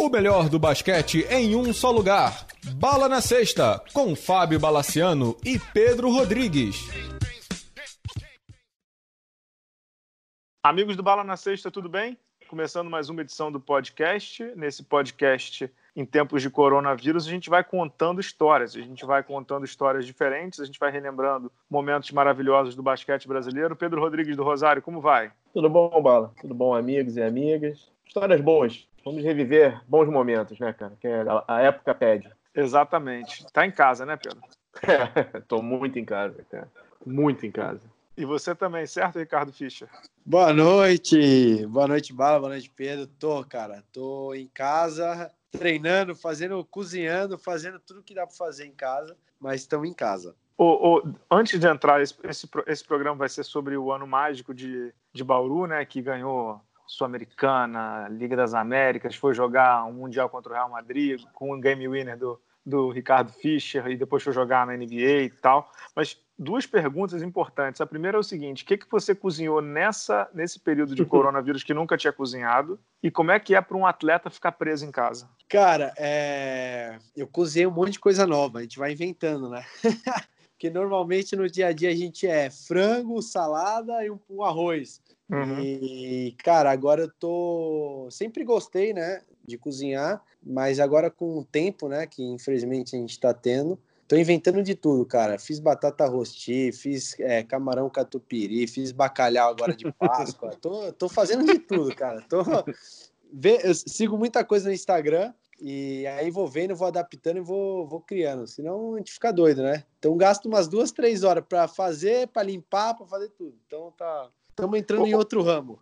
O melhor do basquete em um só lugar. Bala na Sexta, com Fábio Balaciano e Pedro Rodrigues. Amigos do Bala na Sexta, tudo bem? Começando mais uma edição do podcast. Nesse podcast, em tempos de coronavírus, a gente vai contando histórias. A gente vai contando histórias diferentes, a gente vai relembrando momentos maravilhosos do basquete brasileiro. Pedro Rodrigues do Rosário, como vai? Tudo bom, Bala? Tudo bom, amigos e amigas? Histórias boas. Vamos reviver bons momentos, né, cara? Que a época pede. Exatamente. Tá em casa, né, Pedro? É, tô muito em casa, cara. Muito em casa. E você também, certo, Ricardo Fischer? Boa noite. Boa noite, Bala. Boa noite, Pedro. Tô, cara. Tô em casa, treinando, fazendo, cozinhando, fazendo tudo que dá para fazer em casa, mas estamos em casa. O, o, antes de entrar, esse, esse, esse, programa vai ser sobre o ano mágico de, de Bauru, né? Que ganhou Sul-Americana, Liga das Américas, foi jogar um Mundial contra o Real Madrid com um game winner do, do Ricardo Fischer e depois foi jogar na NBA e tal. Mas duas perguntas importantes. A primeira é o seguinte: o que, que você cozinhou nessa, nesse período de coronavírus que nunca tinha cozinhado? E como é que é para um atleta ficar preso em casa? Cara, é... eu cozinhei um monte de coisa nova, a gente vai inventando, né? Porque normalmente no dia a dia a gente é frango, salada e um, um arroz. Uhum. E, cara, agora eu tô. Sempre gostei, né, de cozinhar, mas agora com o tempo, né, que infelizmente a gente tá tendo, tô inventando de tudo, cara. Fiz batata rosti, fiz é, camarão catupiry, fiz bacalhau agora de Páscoa. tô, tô fazendo de tudo, cara. Tô. Eu sigo muita coisa no Instagram e aí vou vendo, vou adaptando e vou, vou criando. Senão a gente fica doido, né? Então gasto umas duas, três horas para fazer, para limpar, para fazer tudo. Então tá, Estamos entrando em outro ramo.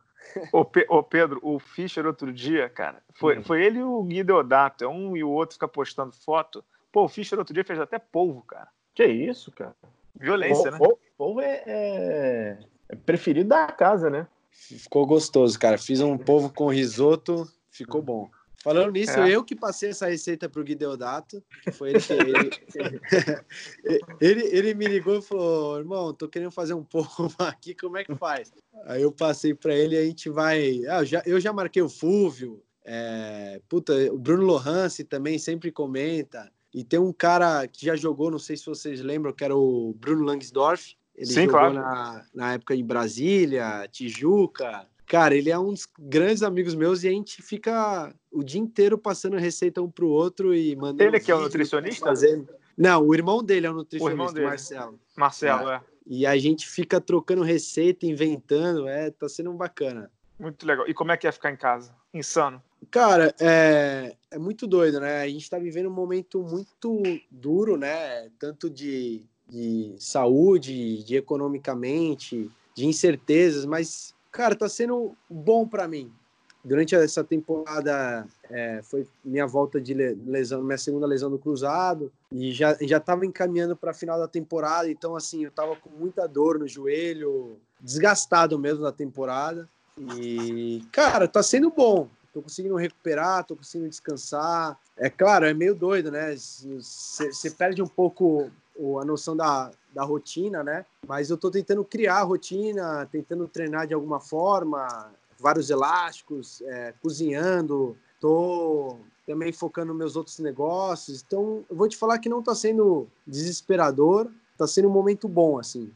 Ô, Pe ô, Pedro, o Fischer outro dia, cara, foi, hum. foi ele e o Gui Deodato, é um e o outro fica postando foto. Pô, o Fischer outro dia fez até polvo, cara. Que isso, cara? Violência, né? Polvo é, é, é preferido da casa, né? Ficou gostoso, cara. Fiz um polvo com risoto, ficou bom. Falando nisso, é. eu que passei essa receita para o Gui Deodato, que foi ele que ele, ele, ele, me ligou e falou: irmão, tô querendo fazer um pouco aqui, como é que faz? Aí eu passei para ele e a gente vai. Ah, eu, já, eu já marquei o Fúvio, é, puta, o Bruno Lohance também sempre comenta. E tem um cara que já jogou, não sei se vocês lembram, que era o Bruno Langsdorff. Ele Sim, jogou claro. na, na época em Brasília, Tijuca. Cara, ele é um dos grandes amigos meus e a gente fica o dia inteiro passando receita um pro outro e mandando. Ele que é o nutricionista? Fazendo. Não, o irmão dele é o nutricionista, o Marcelo. Marcelo, é. é. E a gente fica trocando receita, inventando, é, tá sendo bacana. Muito legal. E como é que é ficar em casa? Insano. Cara, é, é muito doido, né? A gente tá vivendo um momento muito duro, né? Tanto de, de saúde, de economicamente, de incertezas, mas Cara, tá sendo bom para mim. Durante essa temporada é, foi minha volta de lesão, minha segunda lesão no cruzado e já já estava encaminhando para a final da temporada. Então assim, eu tava com muita dor no joelho, desgastado mesmo na temporada. E cara, tá sendo bom. Tô conseguindo recuperar, tô conseguindo descansar. É claro, é meio doido, né? Você perde um pouco a noção da, da rotina, né? Mas eu estou tentando criar a rotina, tentando treinar de alguma forma, vários elásticos, é, cozinhando, estou também focando meus outros negócios. Então, eu vou te falar que não está sendo desesperador, está sendo um momento bom, assim.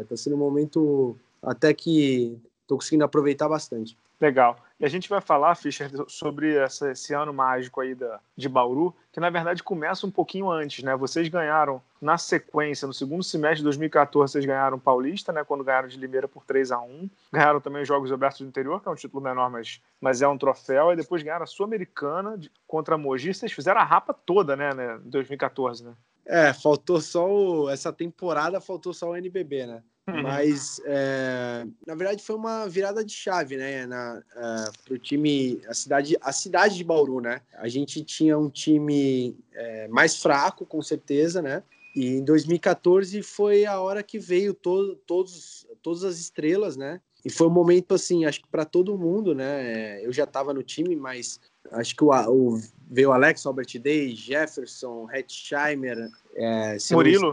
Está é, sendo um momento até que estou conseguindo aproveitar bastante. Legal. E a gente vai falar, Fischer, sobre essa, esse ano mágico aí da, de Bauru, que na verdade começa um pouquinho antes, né? Vocês ganharam na sequência, no segundo semestre de 2014, vocês ganharam Paulista, né? Quando ganharam de Limeira por 3 a 1 Ganharam também os Jogos Abertos do Interior, que é um título menor, mas, mas é um troféu. E depois ganharam a Sul-Americana contra a Mogi. Vocês fizeram a rapa toda, né? né? Em 2014, né? É, faltou só o... essa temporada, faltou só o NBB, né? Uhum. Mas, é, na verdade, foi uma virada de chave, né? Na, uh, pro time, a cidade, a cidade de Bauru, né? A gente tinha um time é, mais fraco, com certeza, né? E em 2014 foi a hora que veio to, todos, todas as estrelas, né? E foi um momento, assim, acho que para todo mundo, né? Eu já estava no time, mas acho que o, o veio Alex, Albert Day, Jefferson, Hetzheimer, é, Murilo.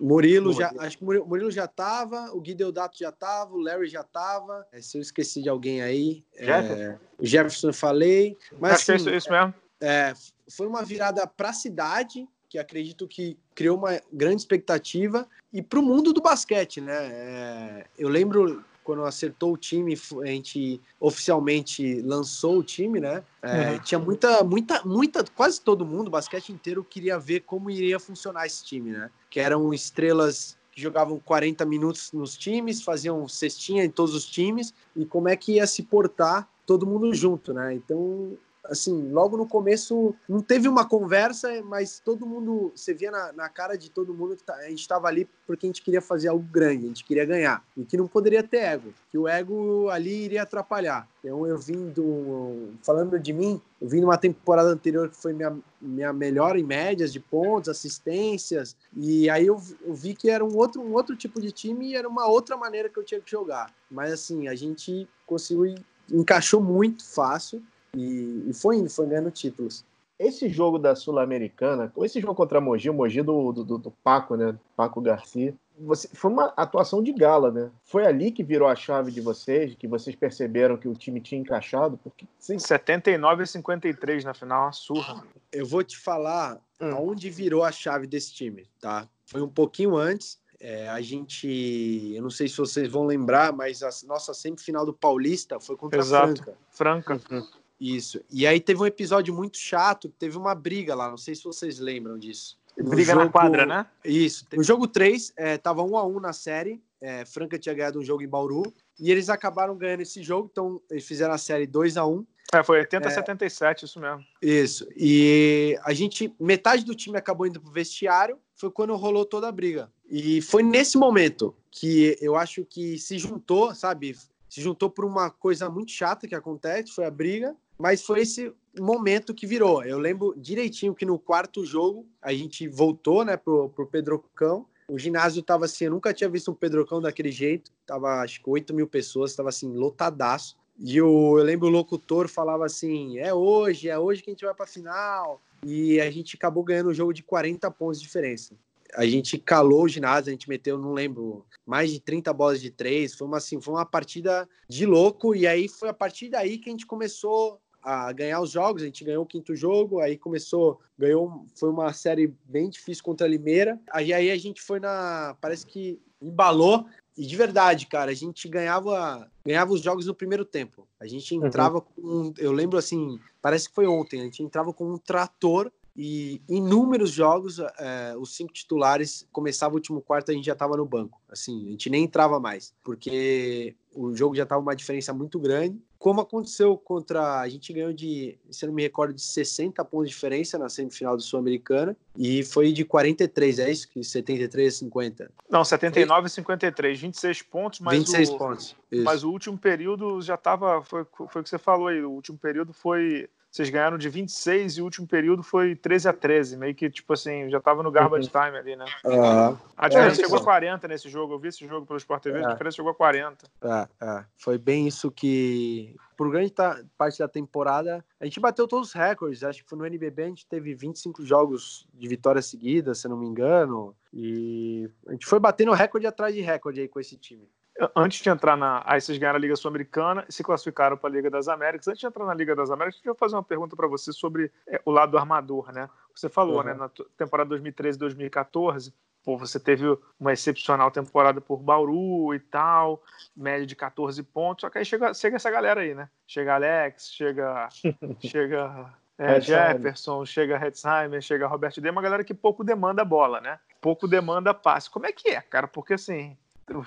Murilo já, acho que o Murilo já tava, o Gui Deodato já tava, o Larry já tava. É, se eu esqueci de alguém aí, Jefferson, é, Jefferson eu falei. Mas, acho assim, que é isso, isso mesmo. É, foi uma virada para a cidade, que acredito que criou uma grande expectativa, e para o mundo do basquete, né? É, eu lembro quando acertou o time, a gente oficialmente lançou o time, né? É, uhum. Tinha muita, muita, muita, quase todo mundo, o basquete inteiro, queria ver como iria funcionar esse time, né? Que eram estrelas que jogavam 40 minutos nos times, faziam cestinha em todos os times, e como é que ia se portar todo mundo junto, né? Então assim, logo no começo não teve uma conversa, mas todo mundo, você via na, na cara de todo mundo que tá, a gente estava ali porque a gente queria fazer algo grande, a gente queria ganhar, e que não poderia ter ego, que o ego ali iria atrapalhar. Então eu vim do, falando de mim, eu vim numa temporada anterior que foi minha, minha melhor em médias de pontos, assistências, e aí eu, eu vi que era um outro, um outro tipo de time e era uma outra maneira que eu tinha que jogar. Mas assim, a gente conseguiu encaixou muito fácil e, e foi indo, foi ganhando títulos. Esse jogo da Sul-Americana, esse jogo contra a Mogi, o Mogi do, do, do Paco, né? Paco Garcia, você, foi uma atuação de gala, né? Foi ali que virou a chave de vocês, que vocês perceberam que o time tinha encaixado? Porque, sim. 79 a 53 na final, uma surra. Eu vou te falar hum. aonde virou a chave desse time, tá? Foi um pouquinho antes. É, a gente, eu não sei se vocês vão lembrar, mas a nossa semifinal do Paulista foi contra Exato. a Franca. Franca. Uhum. Isso. E aí teve um episódio muito chato, teve uma briga lá, não sei se vocês lembram disso. Briga jogo... na quadra, né? Isso. No jogo 3, é, tava 1 a 1 na série. É, Franca tinha ganhado um jogo em Bauru. E eles acabaram ganhando esse jogo, então eles fizeram a série 2 a 1 É, foi 80 a é, 77, isso mesmo. Isso. E a gente, metade do time acabou indo pro vestiário, foi quando rolou toda a briga. E foi nesse momento que eu acho que se juntou, sabe? Se juntou por uma coisa muito chata que acontece, foi a briga. Mas foi esse momento que virou. Eu lembro direitinho que no quarto jogo a gente voltou, né, pro, pro Pedrocão. O ginásio tava assim, eu nunca tinha visto um Pedrocão daquele jeito. Tava acho que 8 mil pessoas, tava assim, lotadaço. E o, eu lembro o locutor falava assim: é hoje, é hoje que a gente vai pra final. E a gente acabou ganhando o jogo de 40 pontos de diferença. A gente calou o ginásio, a gente meteu, não lembro, mais de 30 bolas de três. Foi uma, assim, foi uma partida de louco. E aí foi a partir daí que a gente começou a ganhar os jogos. A gente ganhou o quinto jogo, aí começou, ganhou, foi uma série bem difícil contra a Limeira. Aí, aí a gente foi na, parece que embalou. E de verdade, cara, a gente ganhava, ganhava os jogos no primeiro tempo. A gente uhum. entrava uhum. com, eu lembro assim, parece que foi ontem, a gente entrava com um trator e inúmeros jogos, é, os cinco titulares, começava o último quarto, a gente já estava no banco. Assim, a gente nem entrava mais, porque o jogo já estava uma diferença muito grande. Como aconteceu contra. A gente ganhou de, se não me recordo, de 60 pontos de diferença na semifinal do Sul-Americana. E foi de 43, é isso? Que 73 a 50? Não, 79 a 53, 26 pontos, mas. 26 o, pontos. Isso. Mas o último período já estava. Foi, foi o que você falou aí. O último período foi vocês ganharam de 26 e o último período foi 13 a 13, meio que tipo assim, já tava no garbage uhum. time ali, né? Uhum. A diferença é, chegou a 40 nesse jogo, eu vi esse jogo pelo Sport TV, é. a diferença chegou a 40. É, é. Foi bem isso que, por grande parte da temporada, a gente bateu todos os recordes, acho que foi no NBB a gente teve 25 jogos de vitória seguida, se não me engano, e a gente foi batendo recorde atrás de recorde aí com esse time antes de entrar na. Aí vocês ganharam a Liga Sul-Americana e se classificaram para a Liga das Américas. Antes de entrar na Liga das Américas, eu vou fazer uma pergunta para você sobre é, o lado do armador, né? Você falou, uhum. né, na temporada 2013 2014, pô, você teve uma excepcional temporada por Bauru e tal, média de 14 pontos, só que aí chega, chega essa galera aí, né? Chega Alex, chega. chega. É, Jefferson, chega Hetzheimer, chega Roberto D, uma galera que pouco demanda bola, né? Pouco demanda passe. Como é que é, cara? Porque assim,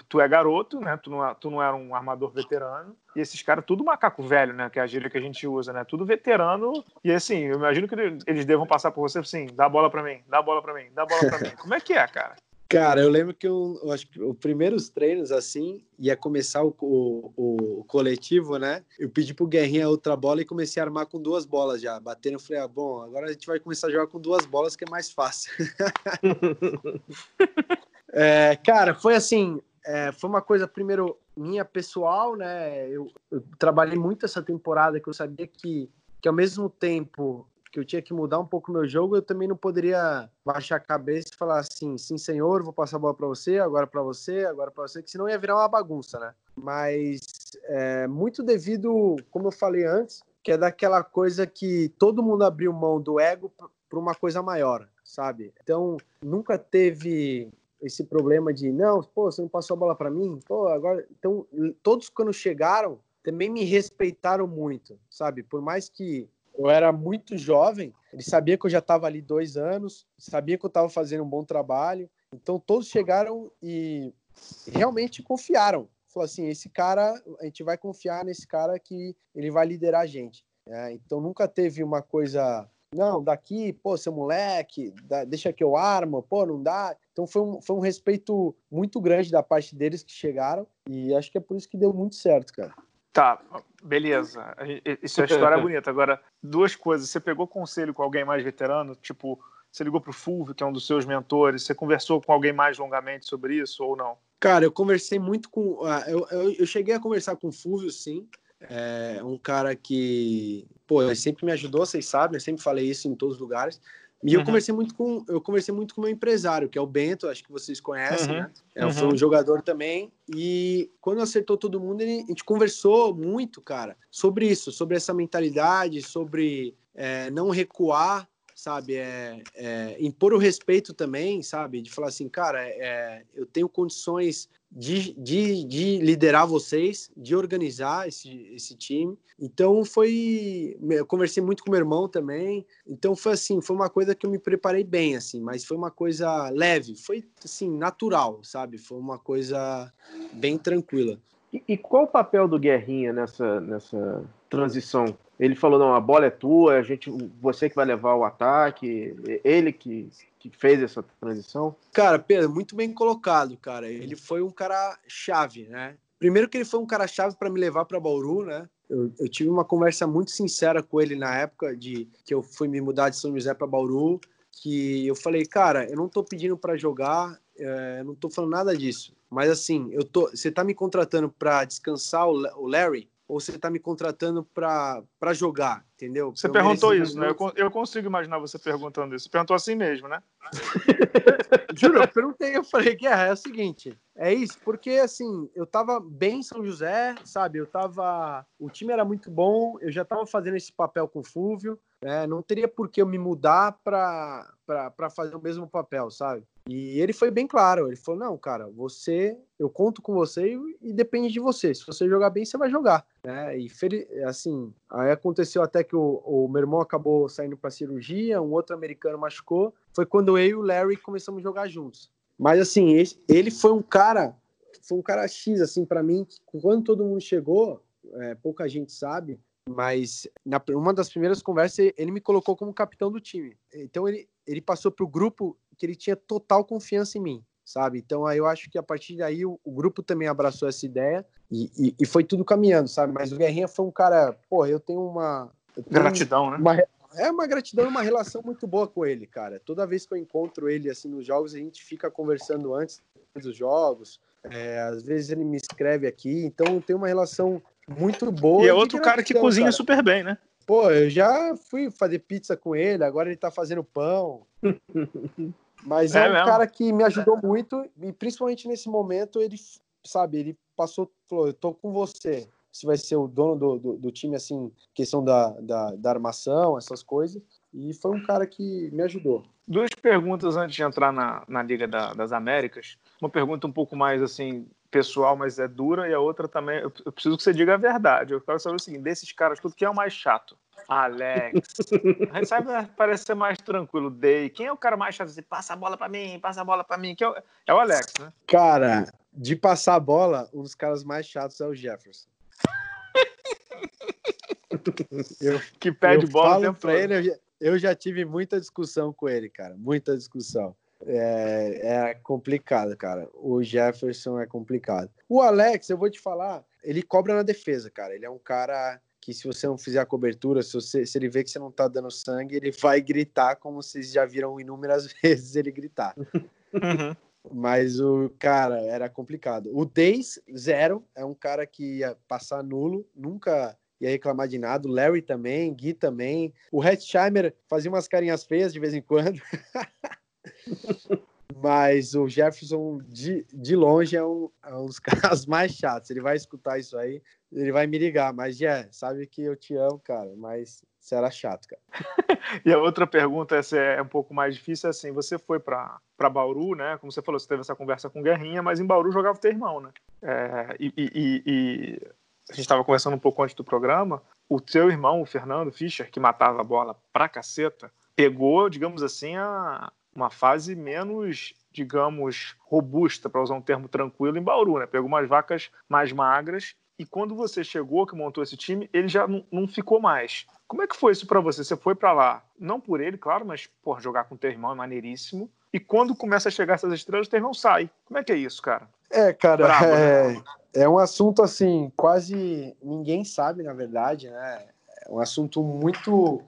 tu é garoto, né? Tu não, é, tu não era um armador veterano. E esses caras, tudo macaco velho, né? Que é a gíria que a gente usa, né? Tudo veterano. E assim, eu imagino que eles devam passar por você assim: dá a bola pra mim, dá a bola pra mim, dá a bola pra mim. Como é que é, cara? Cara, eu lembro que eu, eu, acho que os primeiros treinos, assim, ia começar o, o, o, coletivo, né? Eu pedi pro Guerrinha outra bola e comecei a armar com duas bolas já. Batendo, eu falei, ah, bom, agora a gente vai começar a jogar com duas bolas que é mais fácil. é, cara, foi assim, é, foi uma coisa, primeiro, minha pessoal, né? Eu, eu, trabalhei muito essa temporada que eu sabia que, que ao mesmo tempo que eu tinha que mudar um pouco o meu jogo, eu também não poderia baixar a cabeça e falar assim, sim, senhor, vou passar a bola para você, agora para você, agora para você, que senão ia virar uma bagunça, né? Mas é, muito devido, como eu falei antes, que é daquela coisa que todo mundo abriu mão do ego para uma coisa maior, sabe? Então, nunca teve esse problema de não, pô, você não passou a bola para mim, pô, agora. Então, todos quando chegaram também me respeitaram muito, sabe? Por mais que eu era muito jovem, ele sabia que eu já estava ali dois anos, sabia que eu estava fazendo um bom trabalho, então todos chegaram e realmente confiaram. Falou assim, esse cara, a gente vai confiar nesse cara que ele vai liderar a gente. É, então nunca teve uma coisa não, daqui, pô, seu moleque, dá, deixa que eu armo, pô, não dá. Então foi um, foi um respeito muito grande da parte deles que chegaram e acho que é por isso que deu muito certo, cara. Tá, beleza. Isso é história bonita. Agora, duas coisas. Você pegou conselho com alguém mais veterano? Tipo, você ligou pro Fulvio, que é um dos seus mentores. Você conversou com alguém mais longamente sobre isso ou não? Cara, eu conversei muito com. Uh, eu, eu, eu, cheguei a conversar com o Fulvio, sim. É um cara que, pô, ele sempre me ajudou, vocês sabem, eu sempre falei isso em todos os lugares. E uhum. eu conversei muito com eu conversei muito com o meu empresário, que é o Bento, acho que vocês conhecem, uhum. né? É, uhum. Foi um jogador também. E quando acertou todo mundo, ele, a gente conversou muito, cara, sobre isso, sobre essa mentalidade, sobre é, não recuar, sabe? É, é, impor o respeito também, sabe? De falar assim, cara, é, eu tenho condições de, de, de liderar vocês, de organizar esse, esse time. Então foi, eu conversei muito com meu irmão também. Então foi assim, foi uma coisa que eu me preparei bem assim, mas foi uma coisa leve, foi assim natural, sabe? Foi uma coisa bem tranquila. E, e qual o papel do Guerrinha nessa nessa transição? Ele falou não, a bola é tua, a gente, você que vai levar o ataque, ele que que fez essa transição? Cara, Pedro, muito bem colocado, cara. Ele foi um cara chave, né? Primeiro que ele foi um cara chave para me levar para Bauru, né? Eu, eu, tive uma conversa muito sincera com ele na época de que eu fui me mudar de São José para Bauru, que eu falei, cara, eu não tô pedindo para jogar, é, não tô falando nada disso. Mas assim, eu tô, você tá me contratando para descansar o, o Larry? Ou você está me contratando para jogar, entendeu? Você perguntou isso, né? Eu, eu consigo imaginar você perguntando isso. Você perguntou assim mesmo, né? Juro, eu perguntei, eu falei, Guerra, é o seguinte, é isso, porque assim, eu tava bem em São José, sabe? Eu tava. O time era muito bom, eu já tava fazendo esse papel com o Fúvio, né? Não teria por que eu me mudar para fazer o mesmo papel, sabe? E ele foi bem claro, ele falou: não, cara, você, eu conto com você e, e depende de você. Se você jogar bem, você vai jogar. Né? E assim, aí aconteceu até que o, o meu irmão acabou saindo para cirurgia, um outro americano machucou. Foi quando eu e o Larry começamos a jogar juntos. Mas assim, ele foi um cara, foi um cara X, assim, para mim, que quando todo mundo chegou, é, pouca gente sabe, mas na uma das primeiras conversas ele me colocou como capitão do time. Então ele, ele passou para o grupo que ele tinha total confiança em mim, sabe? Então aí eu acho que a partir daí o, o grupo também abraçou essa ideia e, e, e, foi tudo caminhando, sabe? Mas o Guerrinha foi um cara, pô, eu tenho uma eu tenho gratidão, né? Uma, é uma gratidão, uma relação muito boa com ele, cara. Toda vez que eu encontro ele assim nos jogos, a gente fica conversando antes dos jogos. É, às vezes ele me escreve aqui, então tem uma relação muito boa. E é outro cara que cozinha cara. super bem, né? Pô, eu já fui fazer pizza com ele, agora ele tá fazendo pão. Mas é, é um mesmo? cara que me ajudou muito, e principalmente nesse momento, ele, sabe, ele passou, falou, eu tô com você. Você vai ser o dono do, do, do time, assim, questão da, da, da armação, essas coisas. E foi um cara que me ajudou. Duas perguntas antes de entrar na, na Liga da, das Américas. Uma pergunta um pouco mais assim pessoal, mas é dura, e a outra também. Eu, preciso que você diga a verdade. Eu quero saber o seguinte: desses caras, tudo que é o mais chato? Alex. A gente sabe parece ser mais tranquilo. Day. Quem é o cara mais chato? Assim, passa a bola para mim, passa a bola para mim. Quem é, o... é o Alex, né? Cara, de passar a bola, um dos caras mais chatos é o Jefferson. eu, que pede eu bola o tempo todo. Ele, eu, já, eu já tive muita discussão com ele, cara. Muita discussão. É, é, complicado, cara. O Jefferson é complicado. O Alex, eu vou te falar, ele cobra na defesa, cara. Ele é um cara que se você não fizer a cobertura, se, você, se ele vê que você não tá dando sangue, ele vai gritar como vocês já viram inúmeras vezes ele gritar. Uhum. Mas o cara era complicado. O Days, zero, é um cara que ia passar nulo, nunca ia reclamar de nada. O Larry também, Gui também. O Hetzheimer fazia umas carinhas feias de vez em quando. Mas o Jefferson, de, de longe, é um, é um dos caras mais chatos. Ele vai escutar isso aí, ele vai me ligar. Mas, é, sabe que eu te amo, cara. Mas você era chato, cara. e a outra pergunta, essa é um pouco mais difícil, é assim, você foi para Bauru, né? Como você falou, você teve essa conversa com Guerrinha, mas em Bauru jogava o teu irmão, né? É, e, e, e, a gente estava conversando um pouco antes do programa, o teu irmão, o Fernando Fischer, que matava a bola pra caceta, pegou, digamos assim, a, uma fase menos, digamos, robusta, para usar um termo tranquilo, em Bauru, né? Pegou umas vacas mais magras e quando você chegou, que montou esse time, ele já não, não ficou mais. Como é que foi isso para você? Você foi para lá, não por ele, claro, mas por jogar com o teu irmão é maneiríssimo. E quando começa a chegar essas estrelas, o teu irmão sai. Como é que é isso, cara? É, cara, Bravo, é, né? é um assunto assim, quase ninguém sabe, na verdade, né? É um assunto muito.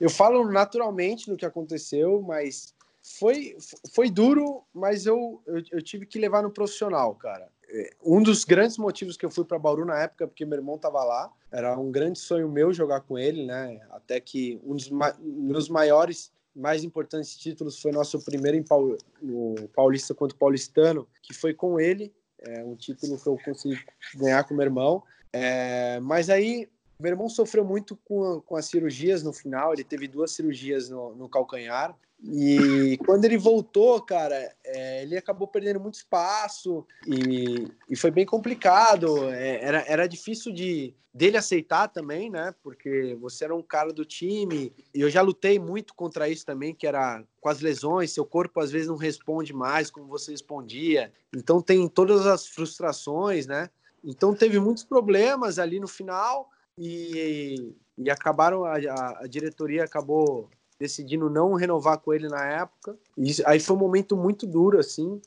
Eu falo naturalmente do que aconteceu, mas foi, foi duro, mas eu, eu, eu tive que levar no profissional, cara. É, um dos grandes motivos que eu fui para Bauru na época, porque meu irmão estava lá, era um grande sonho meu jogar com ele, né? Até que um dos ma meus maiores, mais importantes títulos foi nosso primeiro em Paul no Paulista contra o Paulistano, que foi com ele, é um título que eu consegui ganhar com meu irmão. É, mas aí meu irmão sofreu muito com, com as cirurgias no final, ele teve duas cirurgias no, no calcanhar. E quando ele voltou, cara, é, ele acabou perdendo muito espaço e, e foi bem complicado. É, era, era difícil de dele aceitar também, né? Porque você era um cara do time e eu já lutei muito contra isso também, que era com as lesões, seu corpo às vezes não responde mais como você respondia. Então tem todas as frustrações, né? Então teve muitos problemas ali no final e, e acabaram, a, a, a diretoria acabou decidindo não renovar com ele na época. E aí foi um momento muito duro, assim.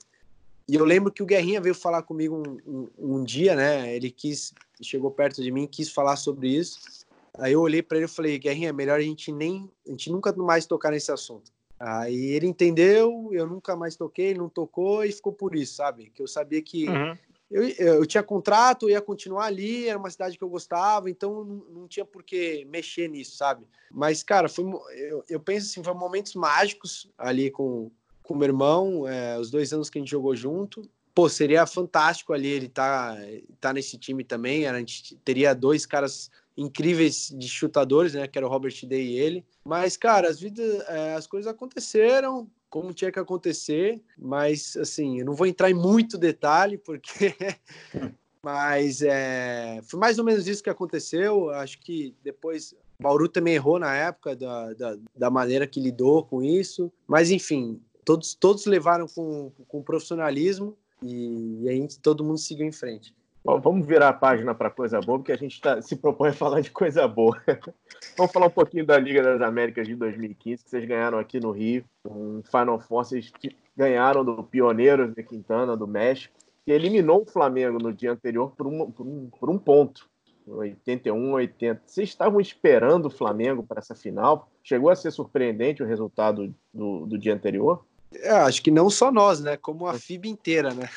E eu lembro que o Guerrinha veio falar comigo um, um, um dia, né? Ele quis, chegou perto de mim, quis falar sobre isso. Aí eu olhei para ele e falei, Guerrinha, é melhor a gente nem, a gente nunca mais tocar nesse assunto. Aí ele entendeu, eu nunca mais toquei, não tocou e ficou por isso, sabe? Que eu sabia que uhum eu, eu tinha contrato, ia continuar ali, era uma cidade que eu gostava, então não, não tinha por que mexer nisso, sabe? Mas, cara, foi, eu, eu penso assim, foram momentos mágicos ali com o meu irmão, é, os dois anos que a gente jogou junto. Pô, seria fantástico ali ele tá, tá nesse time também, a gente teria dois caras incríveis de chutadores, né, que era o Robert Day e ele. Mas, cara, as, vidas, é, as coisas aconteceram, como tinha que acontecer, mas assim, eu não vou entrar em muito detalhe, porque. mas é, foi mais ou menos isso que aconteceu. Acho que depois Bauru também errou na época da, da, da maneira que lidou com isso, mas enfim, todos, todos levaram com, com profissionalismo e, e aí todo mundo seguiu em frente. Bom, vamos virar a página para coisa boa, porque a gente tá, se propõe a falar de coisa boa. vamos falar um pouquinho da Liga das Américas de 2015, que vocês ganharam aqui no Rio, um Final Four, vocês ganharam do Pioneiros de Quintana, do México, que eliminou o Flamengo no dia anterior por um, por um, por um ponto, 81 80. Vocês estavam esperando o Flamengo para essa final? Chegou a ser surpreendente o resultado do, do dia anterior? É, acho que não só nós, né? Como a FIB inteira, né?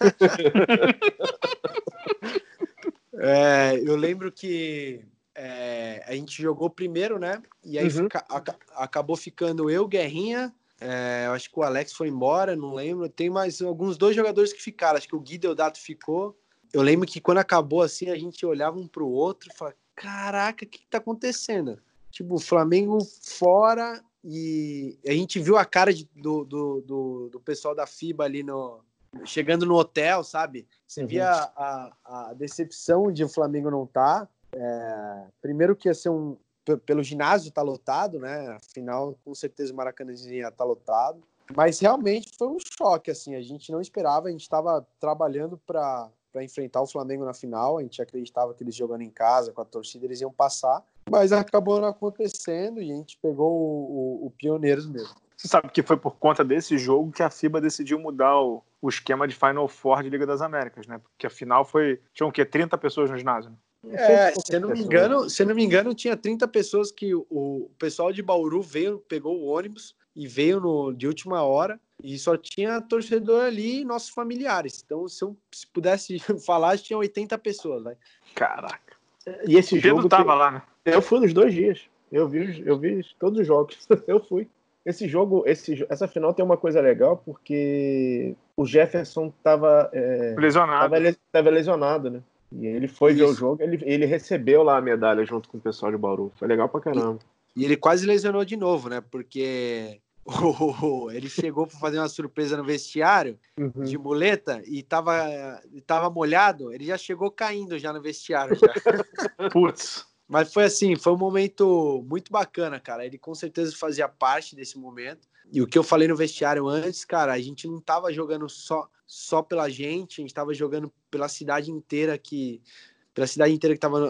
é, eu lembro que é, a gente jogou primeiro, né? E aí uhum. fica, a, acabou ficando eu, Guerrinha. É, acho que o Alex foi embora, não lembro. Tem mais alguns dois jogadores que ficaram. Acho que o Gui Deodato ficou. Eu lembro que quando acabou assim, a gente olhava um pro outro e falava: Caraca, o que, que tá acontecendo? Tipo, o Flamengo fora e a gente viu a cara de, do, do, do, do, pessoal da FIBA ali no, chegando no hotel, sabe? Você uhum. via a, a, decepção de o Flamengo não estar. Tá. É, primeiro que ia ser um. Pelo ginásio tá lotado, né? Afinal, com certeza o Maracanã ia estar tá lotado. Mas realmente foi um choque, assim. A gente não esperava, a gente estava trabalhando para enfrentar o Flamengo na final. A gente acreditava que eles jogando em casa, com a torcida, eles iam passar. Mas acabou não acontecendo e a gente pegou o, o, o Pioneiros mesmo. Você sabe que foi por conta desse jogo que a FIBA decidiu mudar o, o esquema de Final Four de Liga das Américas, né? Porque a final foi. Tinham o quê? 30 pessoas no ginásio? É, se eu não me engano, se não me engano, tinha 30 pessoas que o, o pessoal de Bauru veio, pegou o ônibus e veio no, de última hora e só tinha torcedor ali e nossos familiares. Então, se eu se pudesse falar, tinha 80 pessoas, né? Caraca. E esse o jogo tava que... lá, né? Eu fui nos dois dias. Eu vi, eu vi todos os jogos. Eu fui. Esse jogo, esse, essa final tem uma coisa legal porque o Jefferson estava é, lesionado. Tava, tava lesionado, né? E ele foi Isso. ver o jogo, ele, ele recebeu lá a medalha junto com o pessoal de Bauru. Foi legal pra caramba. E, e ele quase lesionou de novo, né? Porque Oh, ele chegou para fazer uma surpresa no vestiário uhum. de muleta e tava, tava molhado. Ele já chegou caindo já no vestiário. Já. Putz. Mas foi assim, foi um momento muito bacana, cara. Ele com certeza fazia parte desse momento. E o que eu falei no vestiário antes, cara, a gente não tava jogando só, só pela gente, a gente tava jogando pela cidade inteira que pela cidade inteira que estava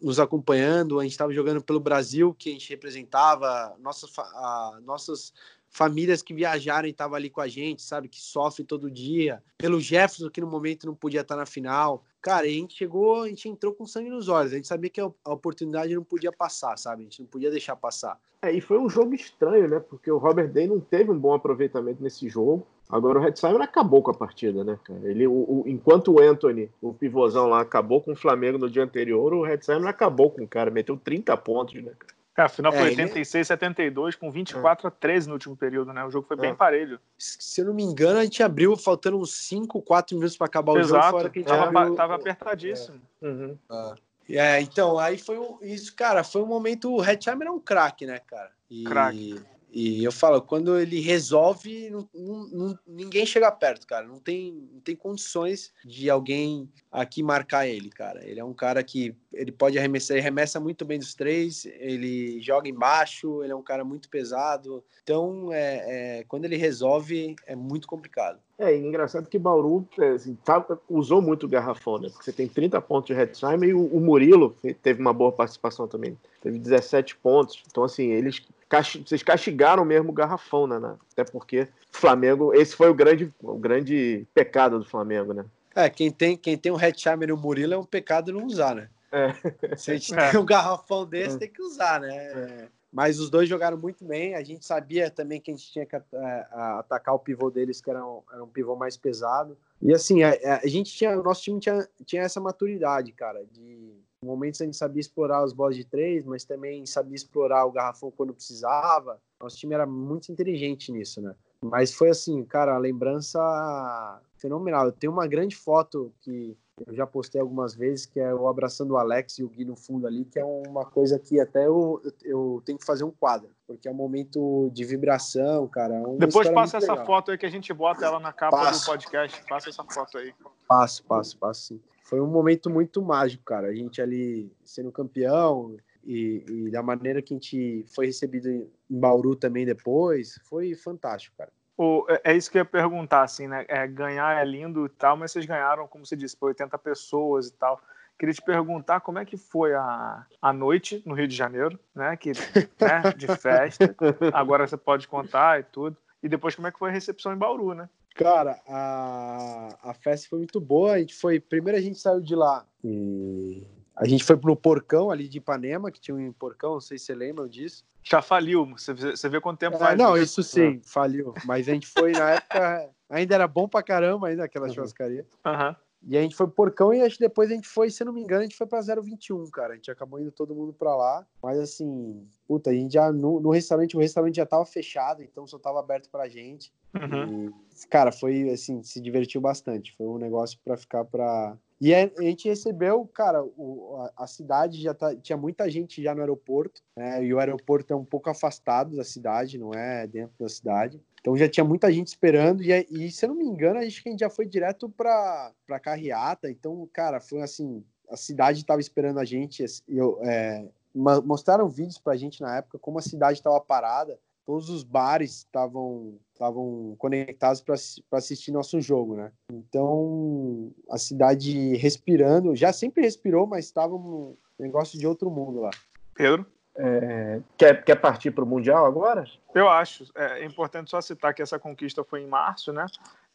nos acompanhando, a gente estava jogando pelo Brasil, que a gente representava, nossas, a, nossas famílias que viajaram e estavam ali com a gente, sabe, que sofre todo dia, pelo Jefferson, que no momento não podia estar na final. Cara, a gente chegou, a gente entrou com sangue nos olhos, a gente sabia que a oportunidade não podia passar, sabe, a gente não podia deixar passar. É, e foi um jogo estranho, né, porque o Robert Day não teve um bom aproveitamento nesse jogo, Agora o Red Simon acabou com a partida, né, cara? Ele, o, o, enquanto o Anthony, o pivôzão lá, acabou com o Flamengo no dia anterior, o Red Simon acabou com o cara, meteu 30 pontos, né, cara? É, a final foi é, 86, ele... 72, com 24 é. a 13 no último período, né? O jogo foi bem é. parelho. Se eu não me engano, a gente abriu faltando uns 5, 4 minutos para acabar Exato. o jogo. Fora que a gente tava, abriu... tava apertadíssimo. É. Uhum. Ah. É, então, aí foi isso, cara, foi um momento. O Hetzheimer é um craque, né, cara? E... Craque. E eu falo, quando ele resolve, não, não, ninguém chega perto, cara. Não tem, não tem condições de alguém aqui marcar ele, cara. Ele é um cara que ele pode arremessar, ele arremessa muito bem dos três, ele joga embaixo, ele é um cara muito pesado. Então, é, é quando ele resolve, é muito complicado. É, engraçado que Bauru é, assim, tá, usou muito garrafão, né? Porque você tem 30 pontos de Hetzheimer e o, o Murilo teve uma boa participação também. Teve 17 pontos. Então, assim, eles vocês castigaram mesmo o garrafão, né, né? Até porque Flamengo, esse foi o grande, o grande pecado do Flamengo, né? É, quem tem, quem tem o Hetzheimer e o Murilo é um pecado não usar, né? É. Se a gente é. tem um garrafão desse, é. tem que usar, né? É. Mas os dois jogaram muito bem. A gente sabia também que a gente tinha que é, atacar o pivô deles, que era um, era um pivô mais pesado. E assim, a, a gente tinha, o nosso time tinha, tinha essa maturidade, cara, de momentos a gente sabia explorar os bolas de três, mas também sabia explorar o garrafão quando precisava. Nosso time era muito inteligente nisso, né? Mas foi assim, cara, a lembrança fenomenal. Eu tenho uma grande foto que eu já postei algumas vezes, que é o abraçando o Alex e o Gui no fundo ali, que é uma coisa que até eu, eu tenho que fazer um quadro, porque é um momento de vibração, cara. É Depois passa essa legal. foto aí que a gente bota ela na capa passo. do podcast. Passa essa foto aí. Passo, passo, passo sim foi um momento muito mágico, cara. A gente ali sendo campeão e, e, da maneira que a gente foi recebido em Bauru também depois, foi fantástico, cara. O, é, é isso que eu ia perguntar, assim, né? É, ganhar é lindo e tal, mas vocês ganharam, como você disse, por 80 pessoas e tal. Queria te perguntar como é que foi a, a noite no Rio de Janeiro, né? Que, né, de festa. Agora você pode contar e tudo. E depois como é que foi a recepção em Bauru, né? Cara, a, a festa foi muito boa. A gente foi. Primeiro a gente saiu de lá e a gente foi pro porcão ali de Ipanema, que tinha um porcão, não sei se você lembra disso. Já faliu, você, vê quanto tempo é, faz. Não, isso sim, faliu. Mas a gente foi na época, ainda era bom pra caramba, ainda aquela uhum. churrascaria. Uhum. E a gente foi pro porcão e acho que depois a gente foi, se não me engano, a gente foi pra 021, cara. A gente acabou indo todo mundo pra lá. Mas assim, puta, a gente já no, no restaurante, o restaurante já tava fechado, então só tava aberto pra gente. Uhum. E, cara, foi assim, se divertiu bastante. Foi um negócio pra ficar pra. E a, a gente recebeu, cara, o, a, a, cidade já tá, tinha muita gente já no aeroporto, né? E o aeroporto é um pouco afastado da cidade, não é dentro da cidade. Então já tinha muita gente esperando, e, e se eu não me engano, acho que a gente já foi direto para Carriata. Então, cara, foi assim: a cidade estava esperando a gente. Eu, é, mostraram vídeos para a gente na época como a cidade estava parada, todos os bares estavam estavam conectados para assistir nosso jogo, né? Então a cidade respirando, já sempre respirou, mas estava um negócio de outro mundo lá. Pedro? É, quer, quer partir para o Mundial agora? Eu acho. É, é, importante só citar que essa conquista foi em março, né?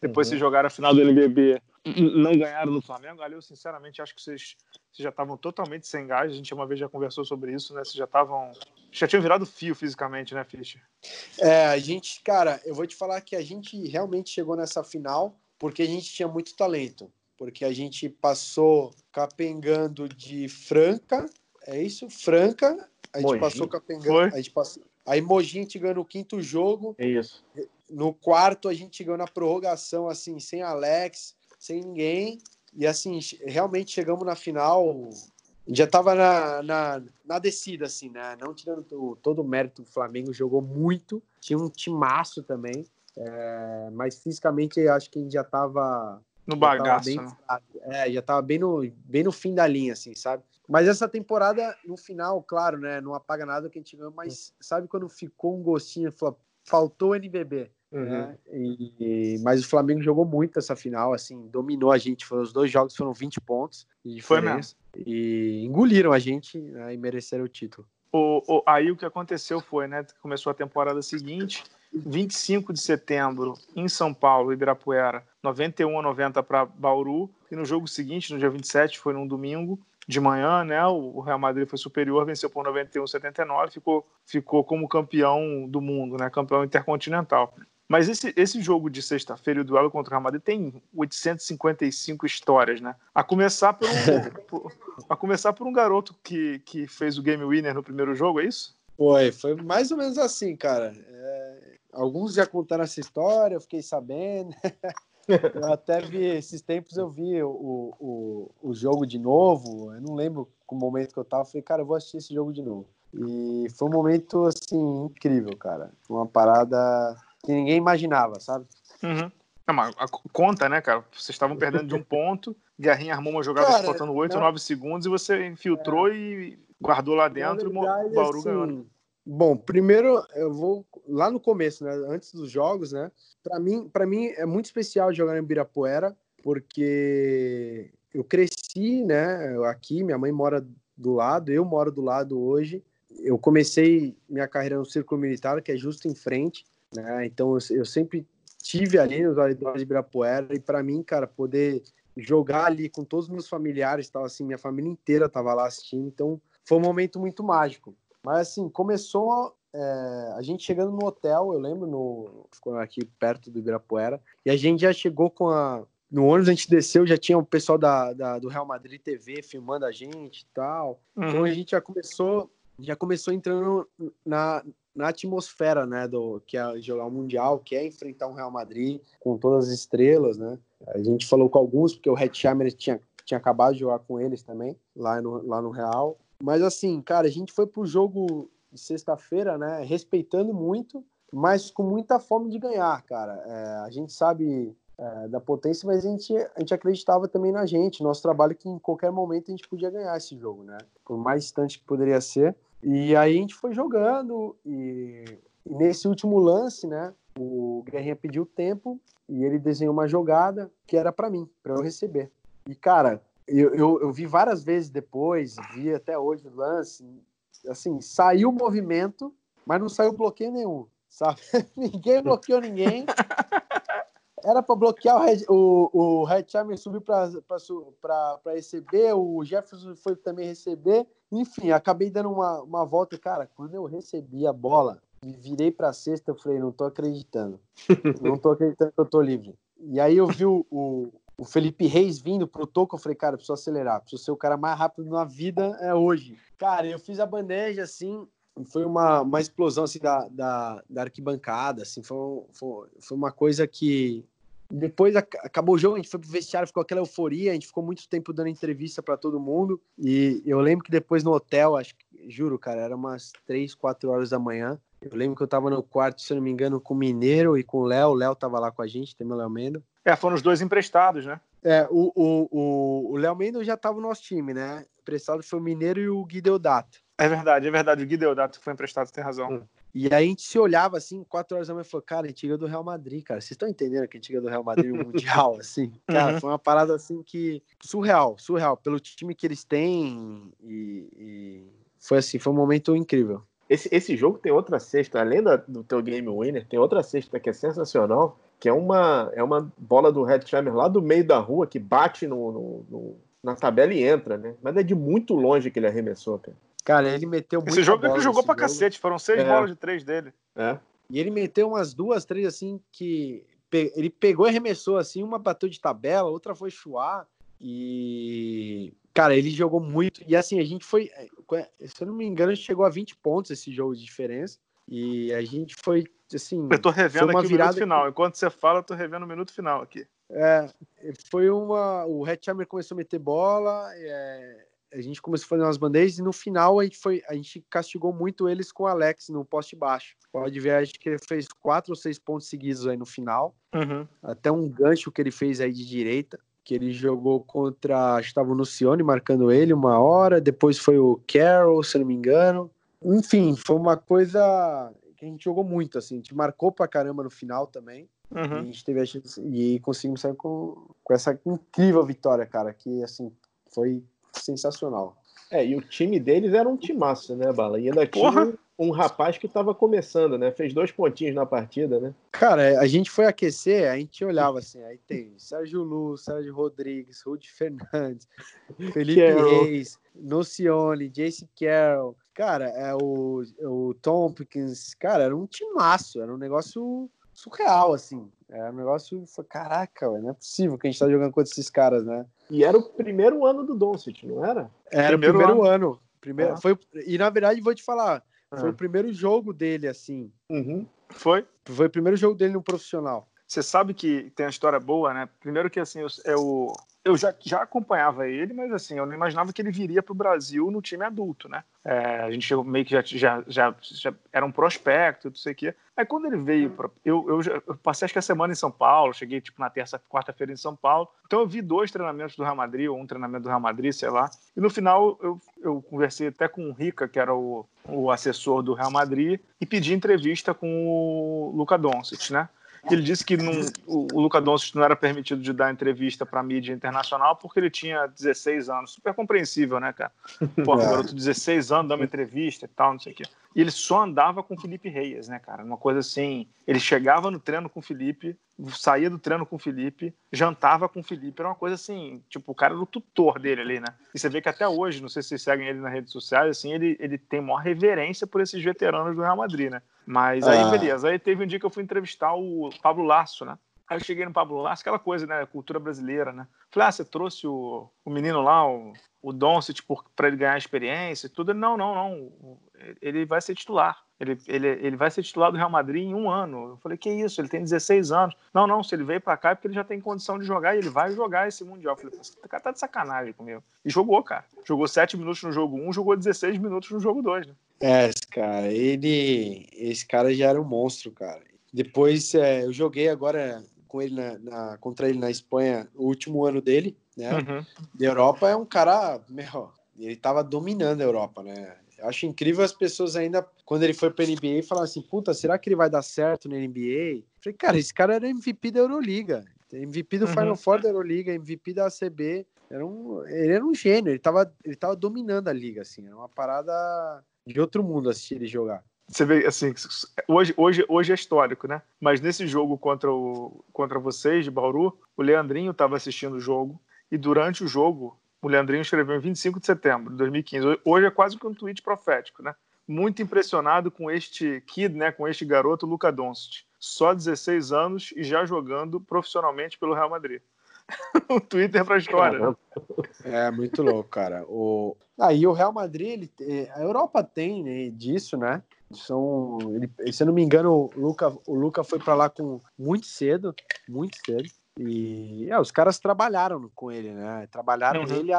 Depois uhum. se jogaram a final do NBB, não ganharam no Flamengo. Ali eu sinceramente acho que vocês, vocês já estavam totalmente sem gás. A gente uma vez já conversou sobre isso, né? Vocês já estavam. Já tinham virado fio fisicamente, né, Fischer? É, a gente, cara, eu vou te falar que a gente realmente chegou nessa final porque a gente tinha muito talento. Porque a gente passou capengando de Franca, é isso? Franca, a gente Mogi. passou capengando, a gente passou, Aí Mogi a gente ganhou no quinto jogo. É isso. No quarto a gente ganhou na prorrogação, assim, sem Alex, sem ninguém. E assim, realmente chegamos na final. Já estava na, na, na, descida, assim, né? Não tirando todo, todo o mérito, o Flamengo jogou muito. Tinha um timaço também. É, mas fisicamente acho que a gente já estava no bagaço, bem, né? É, já tava bem no, bem no fim da linha, assim, sabe? Mas essa temporada, no final, claro, né? Não apaga nada que a gente ganhou, mas sabe quando ficou um gostinho, faltou o NBB. Uhum. Né? E, mas o Flamengo jogou muito essa final, assim, dominou a gente. Foram, os dois jogos foram 20 pontos de diferença. Foi mesmo. E engoliram a gente né, e mereceram o título. O, o, aí o que aconteceu foi, né? Começou a temporada seguinte, 25 de setembro em São Paulo, Ibirapuera, 91 a 90 para Bauru. E no jogo seguinte, no dia 27, foi num domingo de manhã, né? O Real Madrid foi superior, venceu por 91 a 79, ficou, ficou como campeão do mundo, né? Campeão intercontinental. Mas esse, esse jogo de sexta-feira, o duelo contra o Real Madrid, tem 855 histórias, né? A começar por um, por, a começar por um garoto que, que fez o game winner no primeiro jogo, é isso? Foi, foi mais ou menos assim, cara. É, alguns já contaram essa história, eu fiquei sabendo. eu até vi, esses tempos eu vi o, o, o jogo de novo, eu não lembro o momento que eu tava, eu falei, cara, eu vou assistir esse jogo de novo. E foi um momento, assim, incrível, cara. Uma parada que ninguém imaginava, sabe? Uhum. Não, mas conta, né, cara? Vocês estavam perdendo de um ponto, Guerrinha armou uma jogada cara, faltando 8 ou 9 segundos e você infiltrou é. e guardou lá dentro verdade, e o Bauru assim, ganhou. Bom, primeiro eu vou lá no começo, né, antes dos jogos, né? Para mim, para mim é muito especial jogar em Birapuera, porque eu cresci, né, aqui, minha mãe mora do lado, eu moro do lado hoje. Eu comecei minha carreira no Círculo Militar, que é justo em frente. Né? Então eu, sempre tive ali nos arredores de Ibirapuera e para mim, cara, poder jogar ali com todos os meus familiares, tal assim, minha família inteira tava lá assistindo, então foi um momento muito mágico. Mas assim, começou é, a gente chegando no hotel, eu lembro, no, aqui perto do Ibirapuera, e a gente já chegou com a. No ônibus a gente desceu, já tinha o pessoal da, da do Real Madrid TV filmando a gente e tal. Então, uhum. Então a gente já começou, já começou entrando na, na atmosfera, né, do que é jogar o mundial, que é enfrentar um Real Madrid com todas as estrelas, né? A gente falou com alguns porque o Hetzheimer tinha tinha acabado de jogar com eles também lá no lá no Real. Mas assim, cara, a gente foi pro jogo de sexta-feira, né, respeitando muito, mas com muita fome de ganhar, cara. É, a gente sabe é, da potência, mas a gente, a gente acreditava também na gente, nosso trabalho, que em qualquer momento a gente podia ganhar esse jogo, né? Por mais distante que poderia ser. E aí a gente foi jogando e, e nesse último lance, né, o Guerrinha pediu tempo e ele desenhou uma jogada que era para mim, para eu receber. E cara, eu, eu, eu, vi várias vezes depois, vi até hoje o lance, assim, saiu o movimento, mas não saiu bloqueio nenhum, sabe? ninguém bloqueou ninguém. Era para bloquear o Red, o, o Red subiu para receber, o Jefferson foi também receber. Enfim, acabei dando uma, uma volta. Cara, quando eu recebi a bola, me virei para a cesta, eu falei, não tô acreditando. não tô acreditando que eu tô livre. E aí eu vi o, o, o Felipe Reis vindo pro toco, eu falei, cara, preciso acelerar, preciso ser o cara mais rápido na vida é hoje. Cara, eu fiz a bandeja assim, foi uma, uma explosão assim da, da, da arquibancada, assim, foi, foi, foi uma coisa que depois acabou o jogo, a gente foi pro vestiário, ficou aquela euforia, a gente ficou muito tempo dando entrevista para todo mundo. E eu lembro que depois no hotel, acho que, juro, cara, era umas 3, 4 horas da manhã. Eu lembro que eu tava no quarto, se eu não me engano, com o Mineiro e com o Léo. O Léo tava lá com a gente, tem o Léo Mendo. É, foram os dois emprestados, né? É, o, o, o, Léo Mendo já tava no nosso time, né? Emprestado foi o Mineiro e o Guideodato. É verdade, é verdade. O Guideodato foi emprestado, tem razão. Hum. E aí a gente se olhava assim, quatro horas da manhã e falou, cara, a gente do Real Madrid, cara. Vocês estão entendendo que a gente do Real Madrid Mundial, assim? Cara, uhum. foi uma parada assim que. Surreal, surreal. Pelo time que eles têm. E, e... foi assim, foi um momento incrível. Esse, esse jogo tem outra cesta, além da, do teu game winner, tem outra cesta que é sensacional, que é uma, é uma bola do Redsheimer lá do meio da rua que bate no, no, no, na tabela e entra, né? Mas é de muito longe que ele arremessou, cara. Cara, ele meteu muito. Esse jogo ele jogou pra jogo. cacete, foram seis é. bolas de três dele. É. E ele meteu umas duas, três assim que. Ele pegou e arremessou assim, uma bateu de tabela, outra foi chuar. E. Cara, ele jogou muito. E assim, a gente foi. Se eu não me engano, a gente chegou a 20 pontos esse jogo de diferença. E a gente foi, assim... Eu tô revendo aqui o minuto final. Enquanto você fala, eu tô revendo o minuto final aqui. É, foi uma... O Hatchamer começou a meter bola, é, a gente começou a fazer umas bandejas e no final a gente, foi, a gente castigou muito eles com o Alex no poste baixo. Pode ver, acho que ele fez quatro ou seis pontos seguidos aí no final. Uhum. Até um gancho que ele fez aí de direita, que ele jogou contra, estava o Lucione marcando ele uma hora, depois foi o Carroll, se não me engano. Enfim, foi uma coisa que a gente jogou muito, assim, a gente marcou pra caramba no final também. Uhum. E a gente teve a chance, e conseguimos sair com, com essa incrível vitória, cara, que assim foi sensacional. É, e o time deles era um timaço, né, Bala? E ainda Porra. tinha um rapaz que estava começando, né? Fez dois pontinhos na partida, né? Cara, a gente foi aquecer, a gente olhava assim, aí tem Sérgio Lu, Sérgio Rodrigues, Rudy Fernandes, Felipe Carroll. Reis, Nocione, Jace Carroll, cara, é o, o Tompkins, cara, era um timaço, era um negócio surreal, assim. Era um negócio, foi, caraca, ué, não é possível que a gente tá jogando contra esses caras, né? E era o primeiro ano do Doncic, não era? Era Primeiro o primeiro ano. Primeiro, Ah. foi, e na verdade, vou te falar, foi Ah. o primeiro jogo dele, assim. Uhum. Foi? Foi o primeiro jogo dele no profissional. Você sabe que tem uma história boa, né? Primeiro que assim, eu, eu, eu já, já acompanhava ele, mas assim, eu não imaginava que ele viria para o Brasil no time adulto, né? É, a gente chegou- meio que já, já, já, já era um prospecto, não sei o quê. Aí quando ele veio, pra, eu, eu, eu passei acho que a semana em São Paulo, cheguei tipo na terça, quarta-feira em São Paulo. Então eu vi dois treinamentos do Real Madrid, ou um treinamento do Real Madrid, sei lá. E no final eu, eu conversei até com o Rica, que era o, o assessor do Real Madrid, e pedi entrevista com o Luca Doncic, né? Ele disse que não, o, o Luca Doncic não era permitido de dar entrevista para mídia internacional porque ele tinha 16 anos. Super compreensível, né, cara? Pô, É. garoto de 16 anos dando uma entrevista e tal, não sei o quê. E ele só andava com o Felipe Reis, né, cara? Uma coisa assim. Ele chegava no treino com o Felipe, saía do treino com o Felipe, jantava com o Felipe. Era uma coisa assim, tipo, o cara era o tutor dele ali, né? E você vê que até hoje, não sei se vocês seguem ele nas redes sociais, assim, ele, ele tem maior reverência por esses veteranos do Real Madrid, né? Mas aí, Ah. beleza. Aí teve um dia que eu fui entrevistar o Pablo Lasso, né? Aí eu cheguei no Pablo Lasso, aquela coisa, né? Cultura brasileira, né? Falei, ah, você trouxe o, o menino lá, o, o Doncic, para ele ganhar experiência e tudo. Não, não, não. Ele vai ser titular. Ele, ele, ele vai ser titular do Real Madrid em um ano. Eu falei, que isso? Ele tem 16 anos. Não, não, se ele veio para cá é porque ele já tem condição de jogar e ele vai jogar esse Mundial. Eu falei, esse cara tá de sacanagem comigo. E jogou, cara. Jogou 7 minutos no jogo 1, jogou 16 minutos no jogo 2, né? É, cara, ele. Esse cara já era um monstro, cara. Depois é, eu joguei agora com ele na, na- contra ele na Espanha, o último ano dele, né? Uhum. Da Europa é um cara, meu, ele tava dominando a Europa, né? Eu acho incrível as pessoas ainda, quando ele foi pra NBA, falar assim, puta, será que ele vai dar certo na NBA? Eu falei, cara, esse cara era MVP da Euroliga, MVP do Uhum. Final Four da Euroliga, MVP da ACB, era um, ele era um gênio, ele tava, ele tava dominando a liga, assim, era uma parada de outro mundo assistir ele jogar. Você vê, assim, hoje, hoje, hoje é histórico, né? Mas nesse jogo contra, o, contra vocês, de Bauru, o Leandrinho estava assistindo o jogo e durante o jogo, o Leandrinho escreveu em 25 de setembro de 2015. Hoje é quase que um tweet profético, né? Muito impressionado com este kid, né? Com este garoto, Luca Doncic. Só 16 anos e já jogando profissionalmente pelo Real Madrid. o Twitter para a história, né? É muito louco, cara. O... Aí o Real Madrid, ele... tem- a Europa tem né, disso, né? São, ele... se eu não me engano, o Luca, o Luca foi para lá com muito cedo, muito cedo. E é, os caras trabalharam com ele, né? Trabalharam Uhum. ele,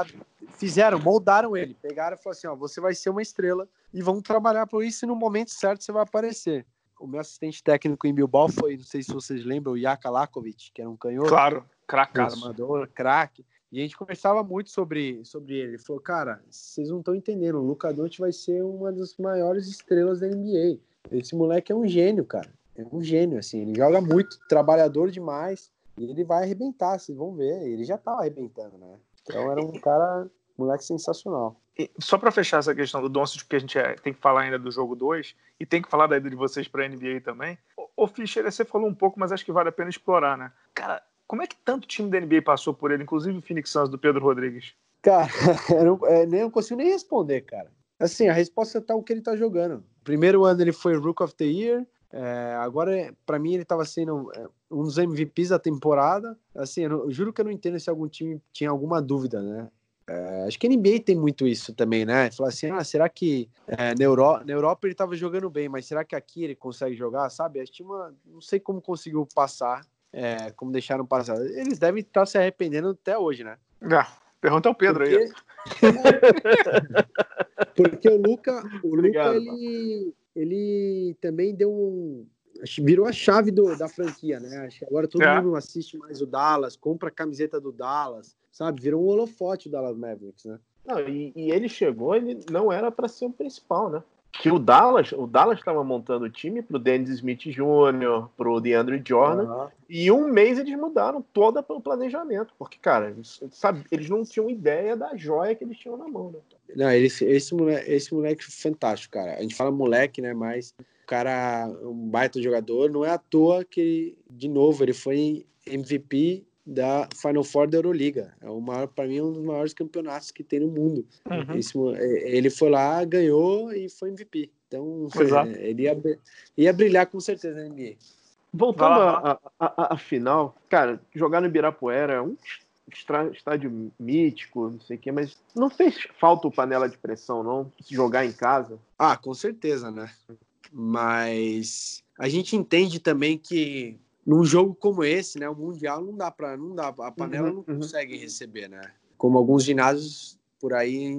fizeram, moldaram ele, pegaram e falaram assim: ó, você vai ser uma estrela e vão trabalhar por isso e no momento certo você vai aparecer. O meu assistente técnico em Bilbao foi, não sei se vocês lembram, o Jaka Lakovic, que era um canhoto Claro, cracaço. armador, craque. E a gente conversava muito sobre, sobre ele. Ele falou, cara, vocês não estão entendendo, o Luca Doncic vai ser uma das maiores estrelas da NBA. Esse moleque é um gênio, cara. É um gênio, assim. Ele joga muito, trabalhador demais. E ele vai arrebentar, vocês vão ver. Ele já tava arrebentando, né? Então era um cara, moleque sensacional. E só para fechar essa questão do Doncic, porque a gente é- tem que falar ainda do jogo 2 e tem que falar da ida de vocês para a NBA também. O, Fischer, você falou um pouco, mas acho que vale a pena explorar, né? Cara, como é que tanto time da NBA passou por ele, inclusive o Phoenix Suns do Pedro Rodrigues? Cara, eu não, é, nem, não consigo nem responder, cara. Assim, a resposta tá o que ele tá jogando. Primeiro ano ele foi Rook of the Year. é, agora, pra mim, ele tava sendo é, um dos MVPs da temporada. Assim, eu, não- eu juro que eu não entendo se algum time tinha alguma dúvida, né? É, acho que a NBA tem muito isso também, né? Falar assim, ah, será que é, na, Euro... na Europa ele estava jogando bem, mas será que aqui ele consegue jogar, sabe? Acho que uma... não sei como conseguiu passar, é, como deixaram passar. Eles devem estar se arrependendo até hoje, né? É, pergunta ao Pedro Porque... aí. Porque o Luca, o Obrigado, Luca ele, ele também deu um, virou a chave do, da franquia, né? Acho que agora todo é. mundo assiste mais o Dallas, compra a camiseta do Dallas, sabe? Virou um holofote o Dallas Mavericks, né? Não, e, e ele chegou, ele não era para ser o principal, né? Que o Dallas, o Dallas estava montando o time para o Dennis Smith Jr., para o DeAndre Jordan, uhum. e um mês eles mudaram todo o planejamento, porque, cara, eles, sabe, eles não tinham ideia da joia que eles tinham na mão, né? Não, esse, esse, moleque, esse moleque é fantástico, cara. A gente fala moleque, né? Mas o cara, um baita jogador, não é à toa que, de novo, ele foi MVP da Final Four da Euroliga. É o maior, para mim, é um dos maiores campeonatos que tem no mundo. Uhum. Esse, é, ele foi lá, ganhou e foi MVP. Então, é, ele ia, ia brilhar com certeza na NBA. Voltando à final, cara, jogar no Ibirapuera é um estádio mítico, não sei o quê, mas não fez falta o panela de pressão, não? Se jogar em casa? Ah, com certeza, né? Mas a gente entende também que num jogo como esse, né, o mundial não dá para não dá, a panela uhum, não uhum. consegue receber, né? Como alguns ginásios por aí,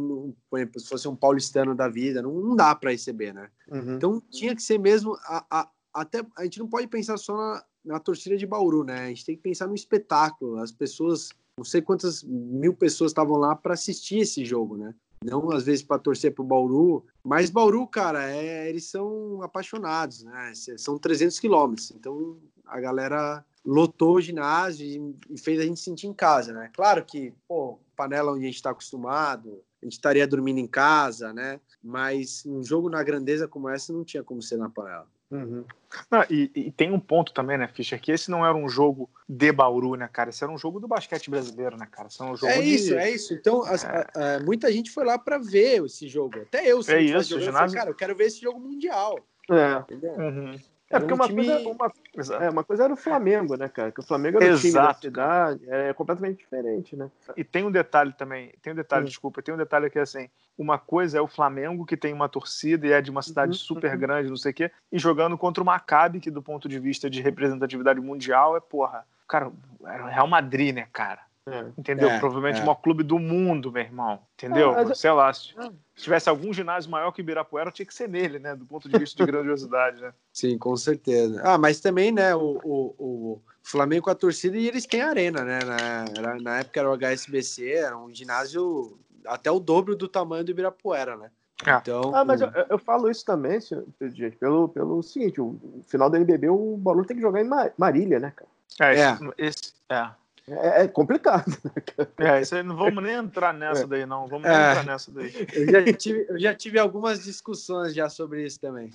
por exemplo, se fosse um paulistano da vida, não, não dá para receber, né? Uhum. Então tinha que ser mesmo a, a, até a gente não pode pensar só na, na torcida de Bauru, né? A gente tem que pensar no espetáculo. As pessoas, não sei quantas mil pessoas estavam lá para assistir esse jogo, né? Não às vezes para torcer para o Bauru, mas Bauru, cara, é, eles são apaixonados, né? São 300 quilômetros, então a galera lotou o ginásio e fez a gente sentir em casa, né? Claro que, pô, panela onde a gente está acostumado, a gente estaria dormindo em casa, né? Mas um jogo na grandeza como essa não tinha como ser na panela. Uhum. Não, e, e, tem um ponto também, né, Fischer, que esse não era um jogo de Bauru, né, cara? Esse era um jogo do basquete brasileiro, né, cara? Esse era um jogo é de... isso, é isso. Então, é. A, a, muita gente foi lá para ver esse jogo. Até eu, é isso, jogo, ginásio... eu falei, cara, eu quero ver esse jogo mundial. É. Uhum. É porque um uma, time... coisa, uma, é, uma coisa era o Flamengo, né, cara? Que o Flamengo era Exato. o time da cidade, é completamente diferente, né? E tem um detalhe também, tem um detalhe, desculpa, tem um detalhe que é assim, uma coisa é o Flamengo, que tem uma torcida e é de uma cidade uhum, super uhum. grande, não sei o quê, e jogando contra o Maccabi, que do ponto de vista de representatividade mundial é, porra, cara, era o Real Madrid, né, cara? É. Entendeu? É, Provavelmente é. o maior clube do mundo, meu irmão. Entendeu? É, Sei lá, se, se tivesse algum ginásio maior que o Ibirapuera, tinha que ser nele, né? Do ponto de vista de grandiosidade, né? Sim, com certeza. Ah, mas também, né, o, o, o Flamengo com a torcida e eles têm arena, né? Na, na época era o HSBC, era um ginásio até o dobro do tamanho do Ibirapuera, né? Ah. Então, ah, mas eu, eu, falo isso também, gente, pelo, pelo seguinte, o, final do NBB o Bauru tem que jogar em Marília, né, cara? É, é. Esse, é. É, é complicado. Né, é, isso aí não vamos nem entrar nessa daí, não. Vamos é, entrar nessa daí. Eu já, tive, eu já tive algumas discussões já sobre isso também.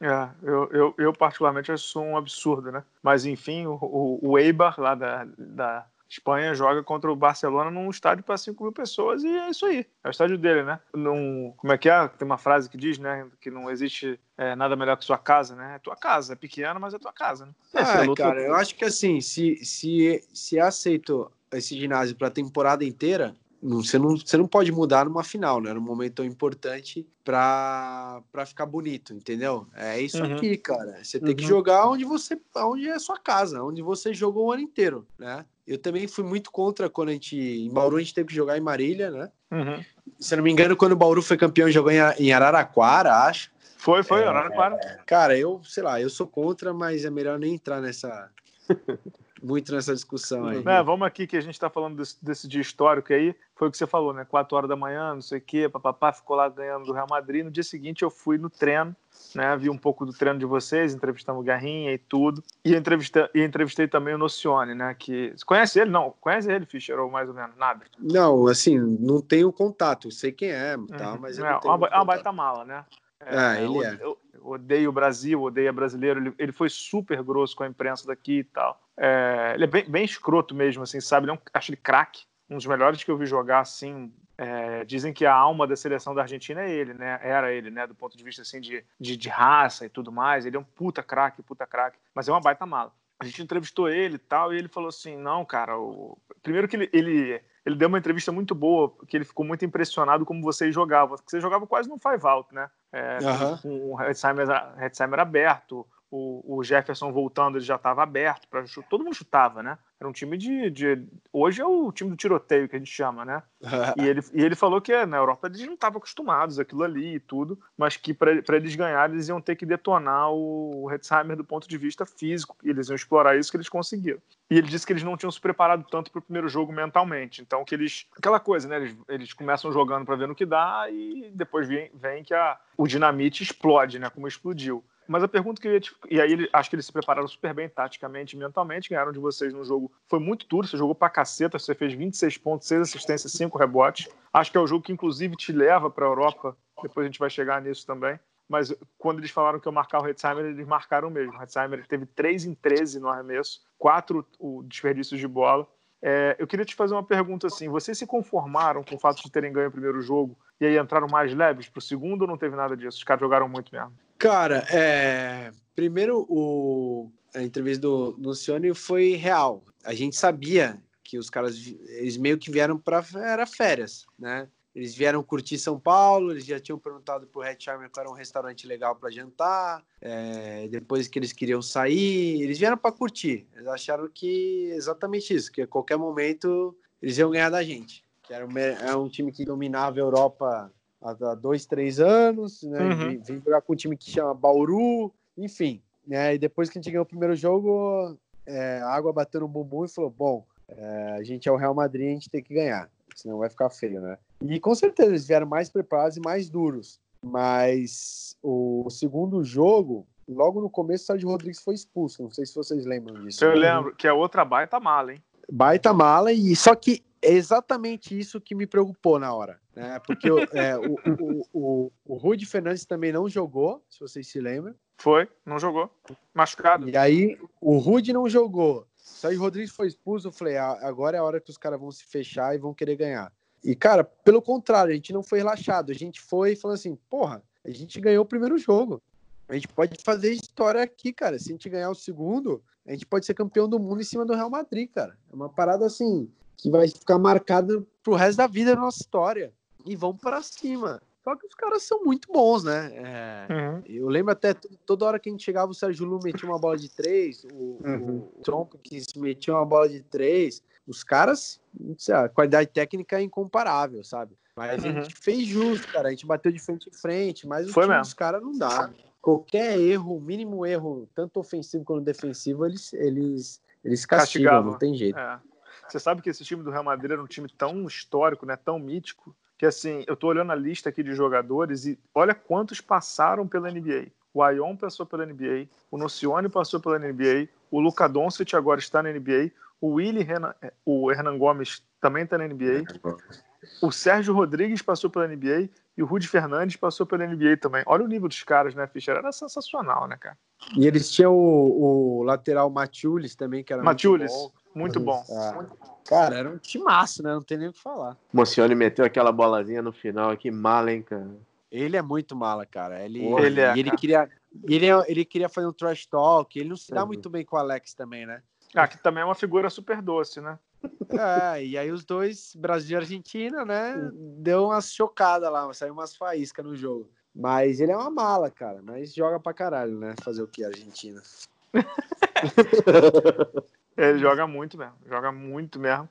É, eu, eu, eu particularmente acho um absurdo, né? Mas enfim, o, o, o Eibar lá da, da, Espanha joga contra o Barcelona num estádio para 5 mil pessoas e é isso aí. É o estádio dele, né? Num, como é que é? Tem uma frase que diz, né? Que não existe é, nada melhor que sua casa, né? É tua casa. É pequena, mas é tua casa, né? Ah, é, cara, eu acho que assim, se, se, se aceito esse ginásio para a temporada inteira, você não, você não pode mudar numa final, né? Num momento tão importante para ficar bonito, entendeu? É isso uhum. aqui, cara. Você tem que uhum. jogar onde você onde é a sua casa, onde você jogou o ano inteiro, né? Eu também fui muito contra quando a gente. Em Bauru a gente teve que jogar em Marília, né? Uhum. Se eu não me engano, quando o Bauru foi campeão, jogou em Araraquara, acho. Foi, foi, é, Araraquara. Cara, eu, sei lá, eu sou contra, mas é melhor nem entrar nessa muito nessa discussão aí. É, vamos aqui que a gente está falando desse, desse, dia histórico aí. Foi o que você falou, né? Quatro horas da manhã, não sei o quê, papapá, ficou lá ganhando do Real Madrid. No dia seguinte eu fui no treino, né? Vi um pouco do treino de vocês, entrevistamos o Garrinha e tudo. E entrevistei, e entrevistei também o Nocione, né? Que... Você conhece ele? Não, conhece ele, Fischer, ou mais ou menos? Nada? Não, assim, não tenho contato. Sei quem é, tá, uhum. mas eu é, não tenho uma, é uma baita mala, né? É, ah, ele é. Eu, odeio o Brasil, odeia brasileiro. Ele, ele foi super grosso com a imprensa daqui e tal. É, ele é bem, bem escroto mesmo, assim, sabe? Ele é um, acho ele craque, um dos melhores que eu vi jogar, assim. É, dizem que a alma da seleção da Argentina é ele, né? Era ele, né? Do ponto de vista, assim, de, de, de raça e tudo mais. Ele é um puta craque, puta craque. Mas é uma baita mala. A gente entrevistou ele e tal, e ele falou assim, não, cara, o... primeiro que ele, ele ele deu uma entrevista muito boa, que ele ficou muito impressionado como vocês jogavam. Vocês jogavam quase no five out, né? É, uhum. Com o Hetzheimer aberto, o, o Jefferson voltando, ele já estava aberto para todo mundo chutava, né? Era um time de, de, Hoje é o time do tiroteio que a gente chama, né? e, ele, e ele falou que na Europa eles não estavam acostumados aquilo ali e tudo, mas que para eles ganharem eles iam ter que detonar o Hetzheimer do ponto de vista físico, e eles iam explorar isso que eles conseguiram. E ele disse que eles não tinham se preparado tanto para o primeiro jogo mentalmente. Então, que eles. Aquela coisa, né? Eles, eles começam jogando para ver no que dá e depois vem, vem que a, o dinamite explode, né? Como explodiu. Mas a pergunta que eu ia te... E aí acho que eles se prepararam super bem taticamente e mentalmente, ganharam de vocês no jogo. Foi muito duro, você jogou pra caceta, você fez 26 pontos, 6 assistências, 5 rebotes. Acho que é o jogo que inclusive te leva pra Europa. Depois a gente vai chegar nisso também. Mas quando eles falaram que eu marcar o Hetzheimer, eles marcaram mesmo. O Hetzheimer teve 3 em 13 no arremesso, 4 o desperdício de bola. É, eu queria te fazer uma pergunta assim: vocês se conformaram com o fato de terem ganho o primeiro jogo e aí entraram mais leves para o segundo ou não teve nada disso? Os caras jogaram muito mesmo. Cara, é... primeiro o... a entrevista do Luciano foi real. A gente sabia que os caras eles meio que vieram para era férias, né? Eles vieram curtir São Paulo, eles já tinham perguntado pro Red Charmer qual era um restaurante legal para jantar. É... depois que eles queriam sair, eles vieram para curtir. Eles acharam que exatamente isso, que a qualquer momento eles iam ganhar da gente. Que era um, era é um time que dominava a Europa há dois, três anos, né? Uhum. Vim jogar com um time que chama Bauru, enfim. Né? E depois que a gente ganhou o primeiro jogo, é, a água bateu no bumbum e falou: bom, é, a gente é o Real Madrid, a gente tem que ganhar, senão vai ficar feio, né? E com certeza eles vieram mais preparados e mais duros. Mas o segundo jogo, logo no começo, o Sérgio Rodrigues foi expulso. Não sei se vocês lembram disso. Eu lembro, que a outra baita mala, hein? Baita mala, e só que é exatamente isso que me preocupou na hora. Né? Porque é, o, o, o, o Rudy Fernandes também não jogou, se vocês se lembram. Foi, não jogou. Machucado. E aí, o Rudy não jogou. Sérgio Rodrigues foi expulso. Eu falei, ah, agora é a hora que os caras vão se fechar e vão querer ganhar. E, cara, pelo contrário, a gente não foi relaxado. A gente foi e falou assim: porra, a gente ganhou o primeiro jogo. A gente pode fazer história aqui, cara. Se a gente ganhar o segundo, a gente pode ser campeão do mundo em cima do Real Madrid, cara. É uma parada assim que vai ficar marcada pro resto da vida da nossa história. E vão para cima. Só que os caras são muito bons, né? É, uhum. Eu lembro até toda hora que a gente chegava, o Sérgio Lu metia uma bola de três, o, uhum. o Trompo que metia uma bola de três. Os caras, sei, a qualidade técnica é incomparável, sabe? Mas a gente uhum. fez justo, cara. A gente bateu de frente em frente, mas Foi os caras não dá. Qualquer erro, mínimo erro, tanto ofensivo quanto defensivo, eles, eles, eles castigam, Castigavam. não tem jeito. É. Você sabe que esse time do Real Madrid era um time tão histórico, né, tão mítico, que assim, eu tô olhando a lista aqui de jogadores e olha quantos passaram pela NBA. O Aion passou pela NBA, o Nocione passou pela NBA, o Luka Doncic agora está na NBA, o Willy Renan, o Hernan Gomes também está na NBA, o Sérgio Rodrigues passou pela NBA e o Rudy Fernandes passou pela NBA também. Olha o nível dos caras, né, Fischer? Era sensacional, né, cara? E eles tinham o, o lateral Matiulis também, que era Matiulis. muito bom. Muito bom. Ah, cara, era um timaço, né? Não tem nem o que falar. Mocione meteu aquela bolazinha no final aqui, mala, hein, cara? Ele é muito mala, cara. Ele, ele, é, ele queria, ele, ele queria fazer um trash talk. Ele não se dá uhum. muito bem com o Alex também, né? Ah, que também é uma figura super doce, né? É, e aí os dois, Brasil e Argentina, né? Deu umas chocadas lá, saiu umas faíscas no jogo. Mas ele é uma mala, cara. Mas joga pra caralho, né? Fazer o que, Argentina? Ele joga muito mesmo, joga muito mesmo.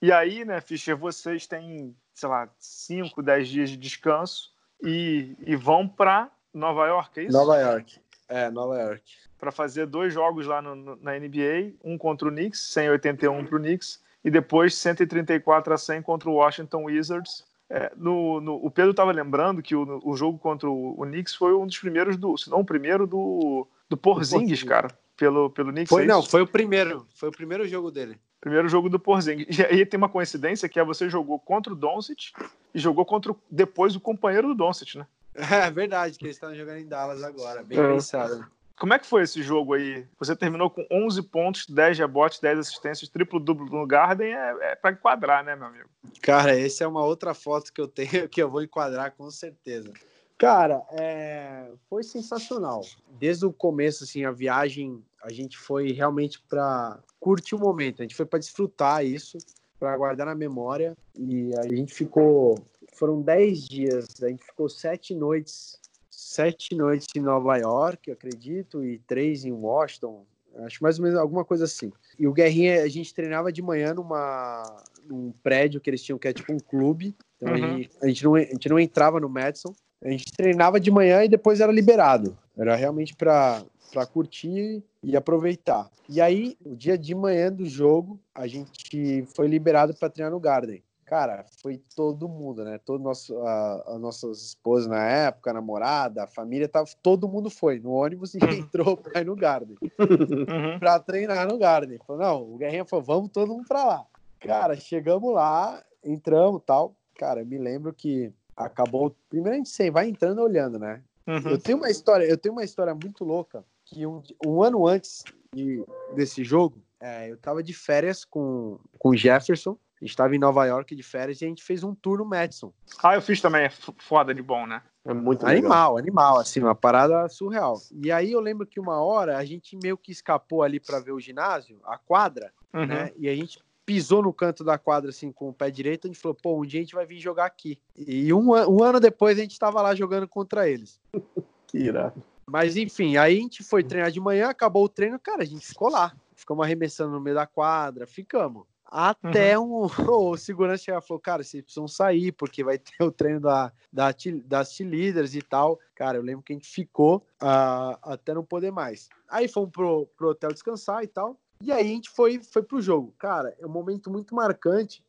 E aí, né, Fischer, vocês têm, sei lá, 5, 10 dias de descanso e, e vão para Nova York, é isso? Nova York. É, Nova York. Para fazer dois jogos lá no, no, na NBA, um contra o Knicks, 181 para o Knicks, e depois 134 a 100 contra o Washington Wizards. É, no, no, o Pedro estava lembrando que o, o jogo contra o, o, Knicks foi um dos primeiros do, se não o primeiro do, do Porzingis, cara pelo, pelo Knicks. Foi, é não, foi o primeiro. Foi o primeiro jogo dele. Primeiro jogo do Porzingis. E aí tem uma coincidência que é você jogou contra o Doncic e jogou contra depois o companheiro do Doncic, né? É verdade, que eles estão jogando em Dallas agora. Bem é. pensado. Como é que foi esse jogo aí? Você terminou com 11 pontos, 10 rebotes, 10 assistências, triplo-duplo no Garden, é, é para enquadrar, né, meu amigo? Cara, essa é uma outra foto que eu tenho que eu vou enquadrar com certeza. Cara, é... foi sensacional. Desde o começo, assim, a viagem, a gente foi realmente para curtir o momento, a gente foi para desfrutar isso. para guardar na memória. E a gente ficou. Foram 10 dias, a gente ficou sete noites. Sete noites em Nova York, eu acredito, e três em Washington. Acho mais ou menos alguma coisa assim. E o Guerrinha, a gente treinava de manhã numa, num prédio que eles tinham, que é tipo um clube. Então uhum. a, gente, a, gente não, a gente não entrava no Madison. A gente treinava de manhã e depois era liberado. Era realmente para para curtir e aproveitar. E aí, o dia de manhã do jogo, a gente foi liberado para treinar no Garden. Cara, foi todo mundo, né? Todo nosso, a, a nossas esposas na época, a namorada, a família, tava, todo mundo foi no ônibus e entrou para ir no Garden. Uhum. para treinar no Garden. Falou, não, o Guerrinha falou, vamos todo mundo para lá. Cara, chegamos lá, entramos tal. Cara, eu me lembro que acabou. Primeiro a gente vai entrando olhando, né? Uhum. Eu tenho uma história, eu tenho uma história muito louca que um, um ano antes de, desse jogo, é, eu tava de férias com, com o Jefferson. A gente tava em Nova York de férias e a gente fez um tour no Madison. Ah, eu fiz também, é foda de bom, né? É muito Animal, legal. animal, assim, uma parada surreal. E aí eu lembro que uma hora a gente meio que escapou ali para ver o ginásio, a quadra, uhum. né? E a gente pisou no canto da quadra assim com o pé direito, a gente falou, pô, um dia a gente vai vir jogar aqui. E um, um ano depois a gente estava lá jogando contra eles. que irado. Mas enfim, aí a gente foi treinar de manhã, acabou o treino, cara, a gente ficou lá. Ficamos arremessando no meio da quadra, ficamos. Até uhum. um, o segurança chegar e falou, cara, vocês precisam sair, porque vai ter o treino da, da, das líderes e tal. Cara, eu lembro que a gente ficou uh, até não poder mais. Aí fomos pro, pro hotel descansar e tal. E aí a gente foi, foi pro jogo. Cara, é um momento muito marcante.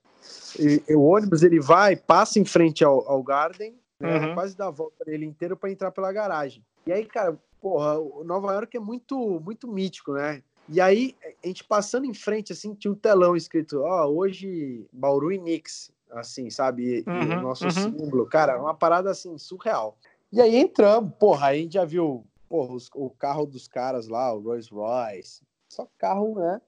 E, e o ônibus ele vai, passa em frente ao, ao Garden, né, uhum. quase dá a volta nele inteiro para entrar pela garagem. E aí, cara, porra, Nova York é muito, muito mítico, né? E aí, a gente passando em frente, assim, tinha um telão escrito, ó, oh, hoje Bauru e Knicks, assim, sabe? E, uhum, o nosso uhum. símbolo, cara, uma parada, assim, surreal. E aí entramos, porra, aí a gente já viu, porra, os, o carro dos caras lá, o Rolls Royce, só carro, né?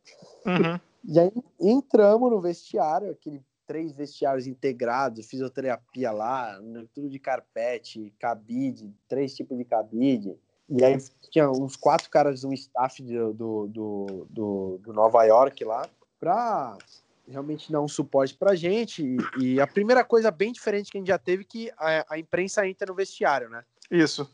Uhum. E aí entramos no vestiário, aquele três vestiários integrados, fisioterapia lá, tudo de carpete, cabide, três tipos de cabide. E aí tinha uns quatro caras, um staff do, do, do, do, do Nova York lá, para realmente dar um suporte pra gente. E, e, a primeira coisa bem diferente que a gente já teve que a, a imprensa entra no vestiário, né? Isso.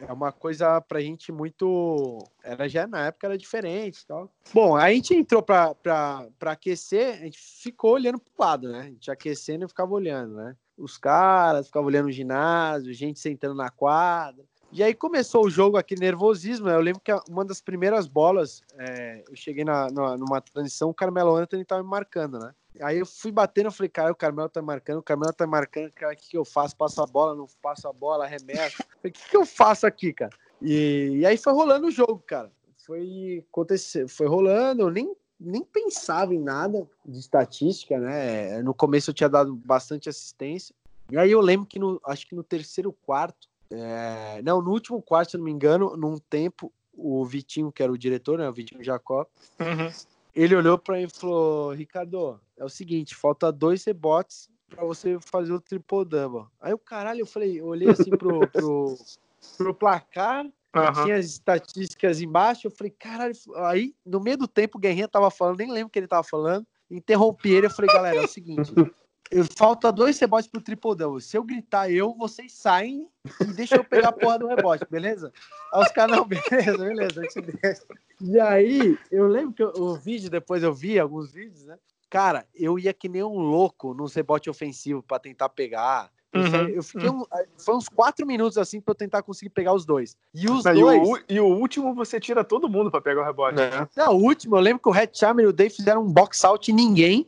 É uma coisa pra gente muito. Era já na época era diferente tal. Bom, a gente entrou pra, pra, pra aquecer, a gente ficou olhando pro lado, né? A gente aquecendo e ficava olhando, né? Os caras ficavam olhando o ginásio, gente sentando na quadra. E aí começou o jogo aqui, nervosismo. Né? Eu lembro que uma das primeiras bolas, é, eu cheguei na, na, numa transição, o Carmelo Anthony tava me marcando, né? Aí eu fui batendo, eu falei, cara, o Carmelo tá marcando, o Carmelo tá marcando, cara, o que, que eu faço? Passo a bola, não passo a bola, arremesso. o que, que eu faço aqui, cara? E, e aí foi rolando o jogo, cara. Foi acontecer, foi rolando, eu nem, nem pensava em nada de estatística, né? No começo eu tinha dado bastante assistência. E aí eu lembro que no, acho que no terceiro quarto, é, não, no último quarto, se não me engano, num tempo, o Vitinho, que era o diretor, né? O Vitinho Jacó, uhum. Ele olhou para mim e falou: Ricardo, é o seguinte, falta dois rebotes para você fazer o triple double. Aí o caralho, eu falei, eu olhei assim pro, pro, pro placar, uhum. tinha as estatísticas embaixo, eu falei, caralho, aí no meio do tempo o Guerrinha tava falando, nem lembro o que ele tava falando, interrompi ele, eu falei, galera, é o seguinte, falta dois rebotes pro double. Se eu gritar eu, vocês saem e deixam eu pegar a porra do rebote, beleza? Aí os caras, não, beleza, beleza, a gente deixa. E aí, eu lembro que o vídeo, depois eu vi alguns vídeos, né? Cara, eu ia que nem um louco no rebote ofensivo para tentar pegar. Uhum, eu fiquei uhum. um, foi uns quatro minutos assim para eu tentar conseguir pegar os dois. E os Não, dois. E o, e o, último você tira todo mundo para pegar o rebote. Né? Não, o último, eu lembro que o Red Charmer e o Dave fizeram um box out e ninguém.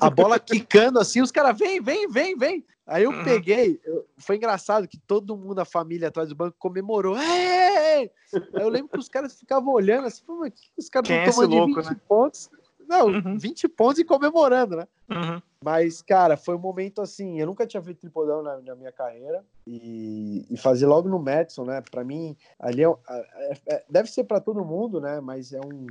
A bola quicando assim, os caras, vem, vem, vem, vem. Aí eu uhum. peguei, eu, foi engraçado que todo mundo da família atrás do banco comemorou. Aí eu lembro que os caras ficavam olhando assim, pô, mas que os caras estão é tomando louco, 20 né? pontos. Não, uhum. 20 pontos e comemorando, né? Uhum. Mas, cara, foi um momento assim. Eu nunca tinha feito tripodão na, na minha carreira. E, e, fazer logo no Madison, né? Para mim, ali é, é, é, deve ser para todo mundo, né? Mas é um,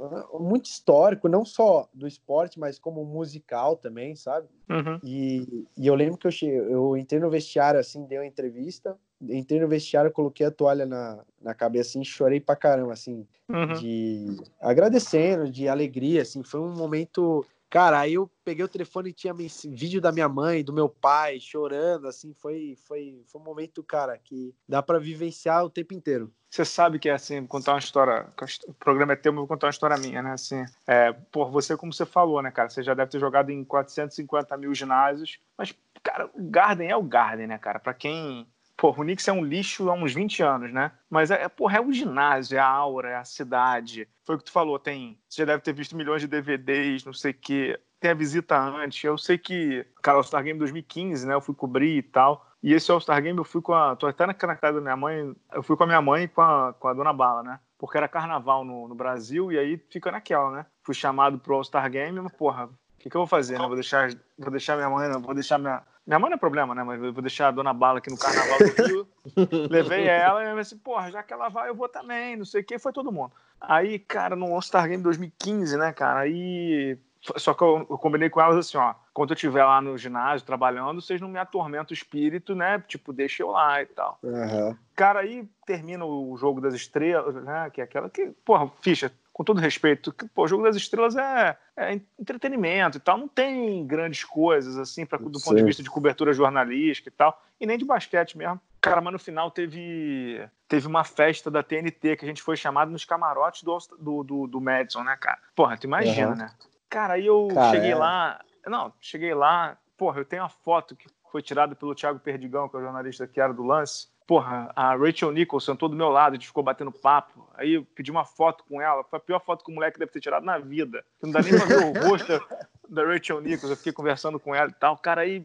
é muito histórico, não só do esporte, mas como musical também, sabe? Uhum. E, e, eu lembro que eu, cheguei, eu entrei no vestiário, assim, dei uma entrevista, entrei no vestiário, coloquei a toalha na, na cabeça, assim, chorei pra caramba, assim, uhum. de agradecendo, de alegria, assim, foi um momento Cara, aí eu peguei o telefone e tinha vídeo da minha mãe, do meu pai, chorando, assim, foi, foi, foi um momento, cara, que dá para vivenciar o tempo inteiro. Você sabe que é assim, contar uma história, o programa é teu, mas vou contar uma história minha, né, assim, é, por você, como você falou, né, cara, você já deve ter jogado em 450 mil ginásios, mas, cara, o Garden é o Garden, né, cara, para quem Pô, o Knicks é um lixo há uns 20 anos, né? Mas é, porra, é o ginásio, é a aura, é a cidade. Foi o que tu falou, tem. Você já deve ter visto milhões de DVDs, não sei o quê. Tem a visita antes. Eu sei que, cara, o Star Game 2015, né? Eu fui cobrir e tal. E esse All-Star Game eu fui com a. Tô até na, casa da minha mãe. Eu fui com a minha mãe e com a, com a dona Bala, né? Porque era carnaval no, no Brasil e aí fica naquela, né? Fui chamado pro All-Star Game, mas, porra, o que, que eu vou fazer, né? Vou deixar, vou deixar minha mãe, vou deixar minha, minha mãe não é problema, né? Mas eu vou deixar a dona Bala aqui no carnaval do Rio. Levei ela e eu assim, porra, já que ela vai, eu vou também, não sei o que, foi todo mundo. Aí, cara, no All-Star Game 2015, né, cara? Aí. Só que eu, eu, combinei com elas assim, ó. Quando eu estiver lá no ginásio trabalhando, vocês não me atormentam o espírito, né? Tipo, deixa eu lá e tal. Uhum. Cara, aí termina o jogo das estrelas, né? Que é aquela que, porra, ficha, com todo respeito, pô, o Jogo das Estrelas é, é, entretenimento e tal, não tem grandes coisas, assim, pra, do Sim. ponto de vista de cobertura jornalística e tal, e nem de basquete mesmo. Cara, mas no final teve, teve uma festa da TNT que a gente foi chamado nos camarotes do, do, do, do Madison, né, cara? Porra, tu imagina, uhum. né? Cara, aí eu cara, cheguei é. lá, não, cheguei lá, porra, eu tenho uma foto que foi tirada pelo Thiago Perdigão, que é o jornalista que era do lance, porra, a Rachel Nicholson sentou do meu lado, a gente ficou batendo papo. Aí eu pedi uma foto com ela, foi a pior foto que o moleque deve ter tirado na vida. Não dá nem pra ver o rosto da Rachel Nicholson, eu fiquei conversando com ela e tal. Cara, aí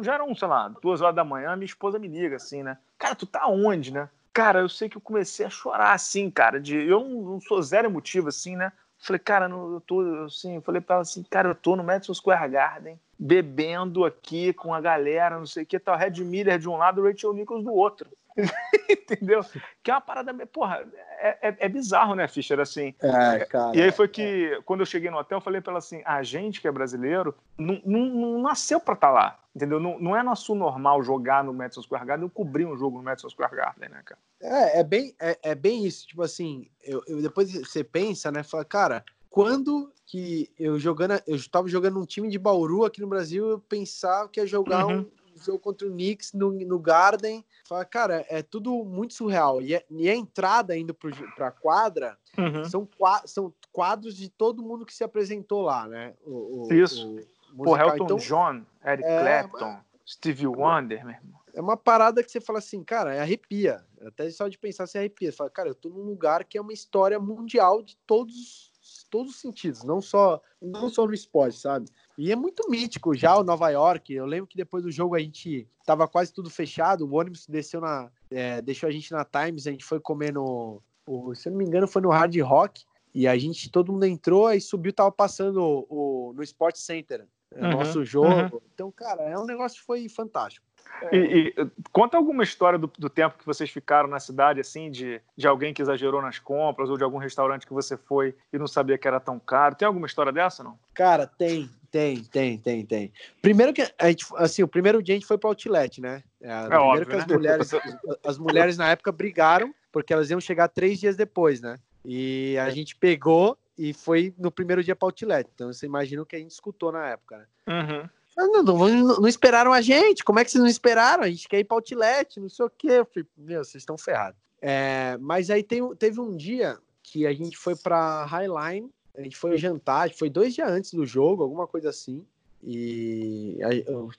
já eram, sei lá, duas horas da manhã, minha esposa me liga assim, né? Cara, tu tá onde, né? Cara, eu sei que eu comecei a chorar assim, cara, de eu não, sou zero emotivo assim, né? Falei, cara, eu tô assim, falei pra ela assim, cara, eu tô no Madison Square Garden, bebendo aqui com a galera, não sei o que, tal, Red Miller de um lado, Rachel Nichols do outro. Entendeu? Que é uma parada. Porra, é, é, é, bizarro, né, Fischer? Assim. É, cara, e aí foi que, quando eu cheguei no hotel, eu falei pra ela assim: a gente que é brasileiro não, não, não nasceu pra estar tá lá. Entendeu? Não, não é nosso normal jogar no Madison Square Garden, eu cobrir um jogo no Madison Square Garden, né, cara? É, é bem, é, é bem isso. Tipo assim, eu, eu, depois você pensa, né? Fala, cara, quando que eu jogando, eu estava jogando um time de Bauru aqui no Brasil, eu pensava que ia jogar uhum. um jogo contra o Knicks no, no Garden. Fala, cara, é tudo muito surreal. E, é, e a entrada indo para a quadra uhum. são, são quadros de todo mundo que se apresentou lá, né? O, o, Isso. O Pô, Elton então, John, Eric é, Clapton, Stevie Wonder, meu irmão. É uma parada que você fala assim, cara, é arrepia. Até só de pensar se arrepia. Você fala, cara, eu tô num lugar que é uma história mundial de todos todos os sentidos, não só não só no esporte, sabe? E é muito mítico já o Nova York. Eu lembro que depois do jogo a gente tava quase tudo fechado, o ônibus desceu na é, deixou a gente na Times, a gente foi comer no, o, se eu não me engano foi no Hard Rock e a gente todo mundo entrou e subiu, tava passando o, o no Sport Center, uhum, nosso jogo. Uhum. Então, cara, é um negócio que foi fantástico. E, e, conta alguma história do, do, tempo que vocês ficaram na cidade, assim, de, de alguém que exagerou nas compras ou de algum restaurante que você foi e não sabia que era tão caro. Tem alguma história dessa, não? Cara, tem, tem, tem, tem, tem. Primeiro que a gente, assim, o primeiro dia a gente foi para Outlet, né? É, é óbvio, que as né? mulheres, as mulheres na época brigaram porque elas iam chegar três dias depois, né? E a gente pegou e foi no primeiro dia para Outlet. Então você imagina o que a gente escutou na época, né? Uhum. Não, não, não, esperaram a gente. Como é que vocês não esperaram? A gente quer ir para outlet, não sei o quê. Eu falei, meu, vocês estão ferrados. É, mas aí tem, teve um dia que a gente foi para Highline, a gente foi jantar, foi dois dias antes do jogo, alguma coisa assim. E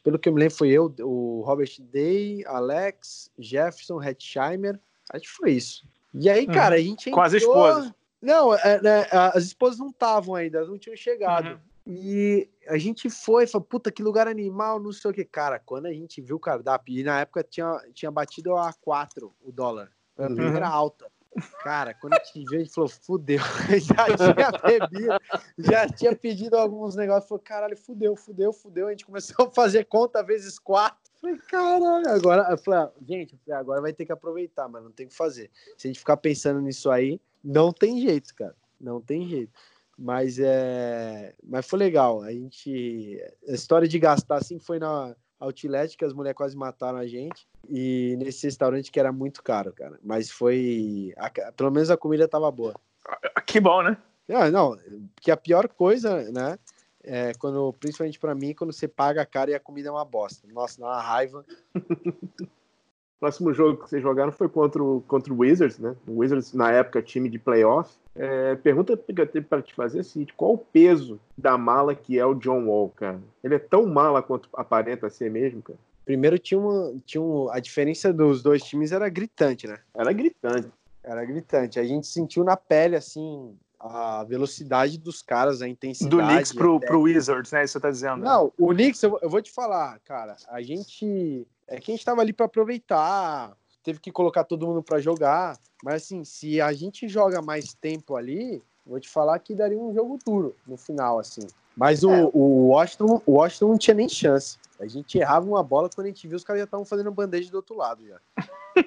pelo que eu me lembro, foi eu, o Robert Day, Alex, Jefferson, Hetzheimer. Acho que foi isso. E aí, uhum. cara, a gente entrou... Com as esposas. Não, é, né, as esposas não estavam ainda, não tinham chegado. Uhum. E a gente foi, falou, puta, que lugar animal, não sei o que. Cara, quando a gente viu o cardápio, e na época tinha, tinha batido a 4 o dólar. A uhum. era alta. Cara, quando a gente viu, a gente falou, fudeu. já tinha bebido, já tinha pedido alguns negócios. Falou, caralho, fudeu, fudeu, fudeu. A gente começou a fazer conta vezes quatro. Falei, caralho, agora. Eu falei, ah, gente, agora vai ter que aproveitar, mas não tem o que fazer. Se a gente ficar pensando nisso aí, não tem jeito, cara. Não tem jeito. Mas é, mas foi legal. A gente, a história de gastar assim foi na Outlet que as mulheres quase mataram a gente e nesse restaurante que era muito caro, cara. Mas foi, a, pelo menos a comida tava boa. Que bom, né? Ah, não, que a pior coisa, né? é, quando, principalmente para mim, quando você paga a cara e a comida é uma bosta. Nossa, dá uma raiva. próximo jogo que vocês jogaram foi contra o, contra o Wizards, né? O Wizards, na época, time de playoff. É, pergunta que eu tenho para te fazer é a seguinte: qual o peso da mala que é o John Wall, cara? Ele é tão mala quanto aparenta ser mesmo, cara? Primeiro tinha uma, tinha uma, a diferença dos dois times era gritante, né? Era gritante. Era gritante. A gente sentiu na pele, assim, a velocidade dos caras, a intensidade. Do Knicks pro, até... pro Wizards, né? Isso você tá dizendo. Né? Não, o Knicks, eu, eu, vou te falar, cara, a gente. É que a gente tava ali para aproveitar, teve que colocar todo mundo para jogar, mas assim, se a gente joga mais tempo ali, vou te falar que daria um jogo duro no final, assim. Mas o, é. o, Washington, o Washington não tinha nem chance. A gente errava uma bola quando a gente viu os caras já estavam fazendo bandeja do outro lado já.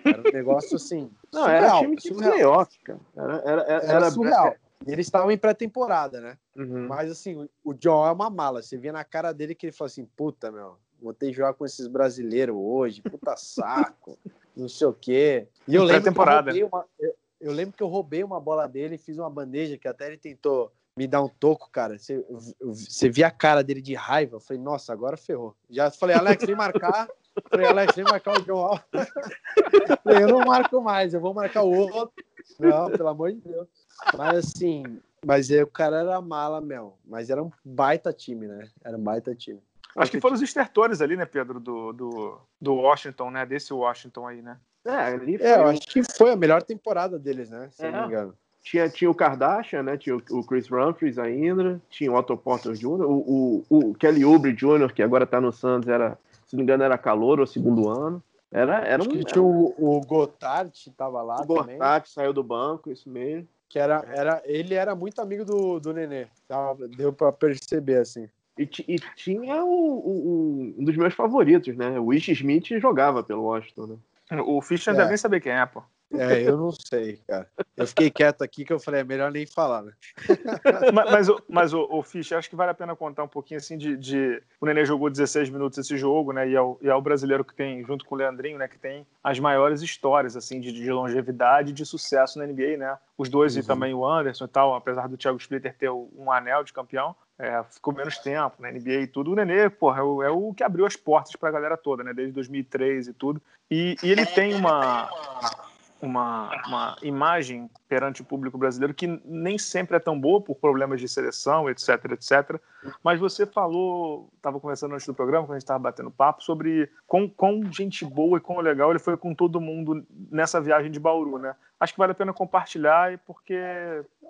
Era um negócio assim. Não, surreal, era time de playoff, cara. Era, era, era, era surreal. Eles estavam em pré-temporada, né? Uhum. Mas assim, o John é uma mala. Você via na cara dele que ele falou assim: puta, meu, vou ter que jogar com esses brasileiros hoje, puta saco, não sei o quê. E eu lembro, que eu, uma, eu, eu, lembro que eu roubei uma bola dele e fiz uma bandeja que até ele tentou me dar um toco, cara. Você, você via a cara dele de raiva. Eu falei, nossa, agora ferrou. Já falei, Alex, vem marcar. Falei, Alex, vem marcar o John falei, eu não marco mais, eu vou marcar o outro. Não, pelo amor de Deus. Mas assim, mas é, o cara era mala, meu. Mas era um baita time, né? Era um baita time. Acho que foram os estertores ali, né, Pedro, do, do, do Washington, né? Desse Washington aí, né? É, ali foi... é, eu acho que foi a melhor temporada deles, né? Se é. não me engano. Tinha, tinha o Kardashian, né? Tinha o, o Chris Humphries ainda, tinha o Otto Porter Jr., o, o, o Kelly Oubre Jr., que agora tá no Santos, era, se não me engano, era calor ou segundo ano. Era, era Acho um, que tinha o, o Gotthard, tava lá o também. Gotthard saiu do banco, isso mesmo. Que era, era, ele era muito amigo do, do Nenê. Deu para perceber, assim. E, e tinha o, o, um dos meus favoritos, né? O Wish Smith jogava pelo Washington, né? O Fischer é. deve nem saber quem é, pô. É, eu não sei, cara. Eu fiquei quieto aqui que eu falei, é melhor nem falar, né? mas, mas, o, mas o, o Fisch, acho que vale a pena contar um pouquinho assim de. de... O Nenê jogou 16 minutos esse jogo, né? E é, o, e é o brasileiro que tem, junto com o Leandrinho, né? Que tem as maiores histórias, assim, de, de longevidade e de sucesso na NBA, né? Os dois uhum. e também o Anderson e tal, apesar do Thiago Splitter ter um anel de campeão. É, ficou menos tempo na NBA e tudo. O Nenê, porra, é o, é o que abriu as portas para a galera toda, né? Desde 2003 e tudo. E, e ele tem uma uma, uma imagem perante o público brasileiro que nem sempre é tão boa por problemas de seleção, etc, etc. Mas você falou, estava conversando antes do programa, quando a gente estava batendo papo, sobre quão, quão gente boa e quão legal ele foi com todo mundo nessa viagem de Bauru, né? Acho que vale a pena compartilhar, porque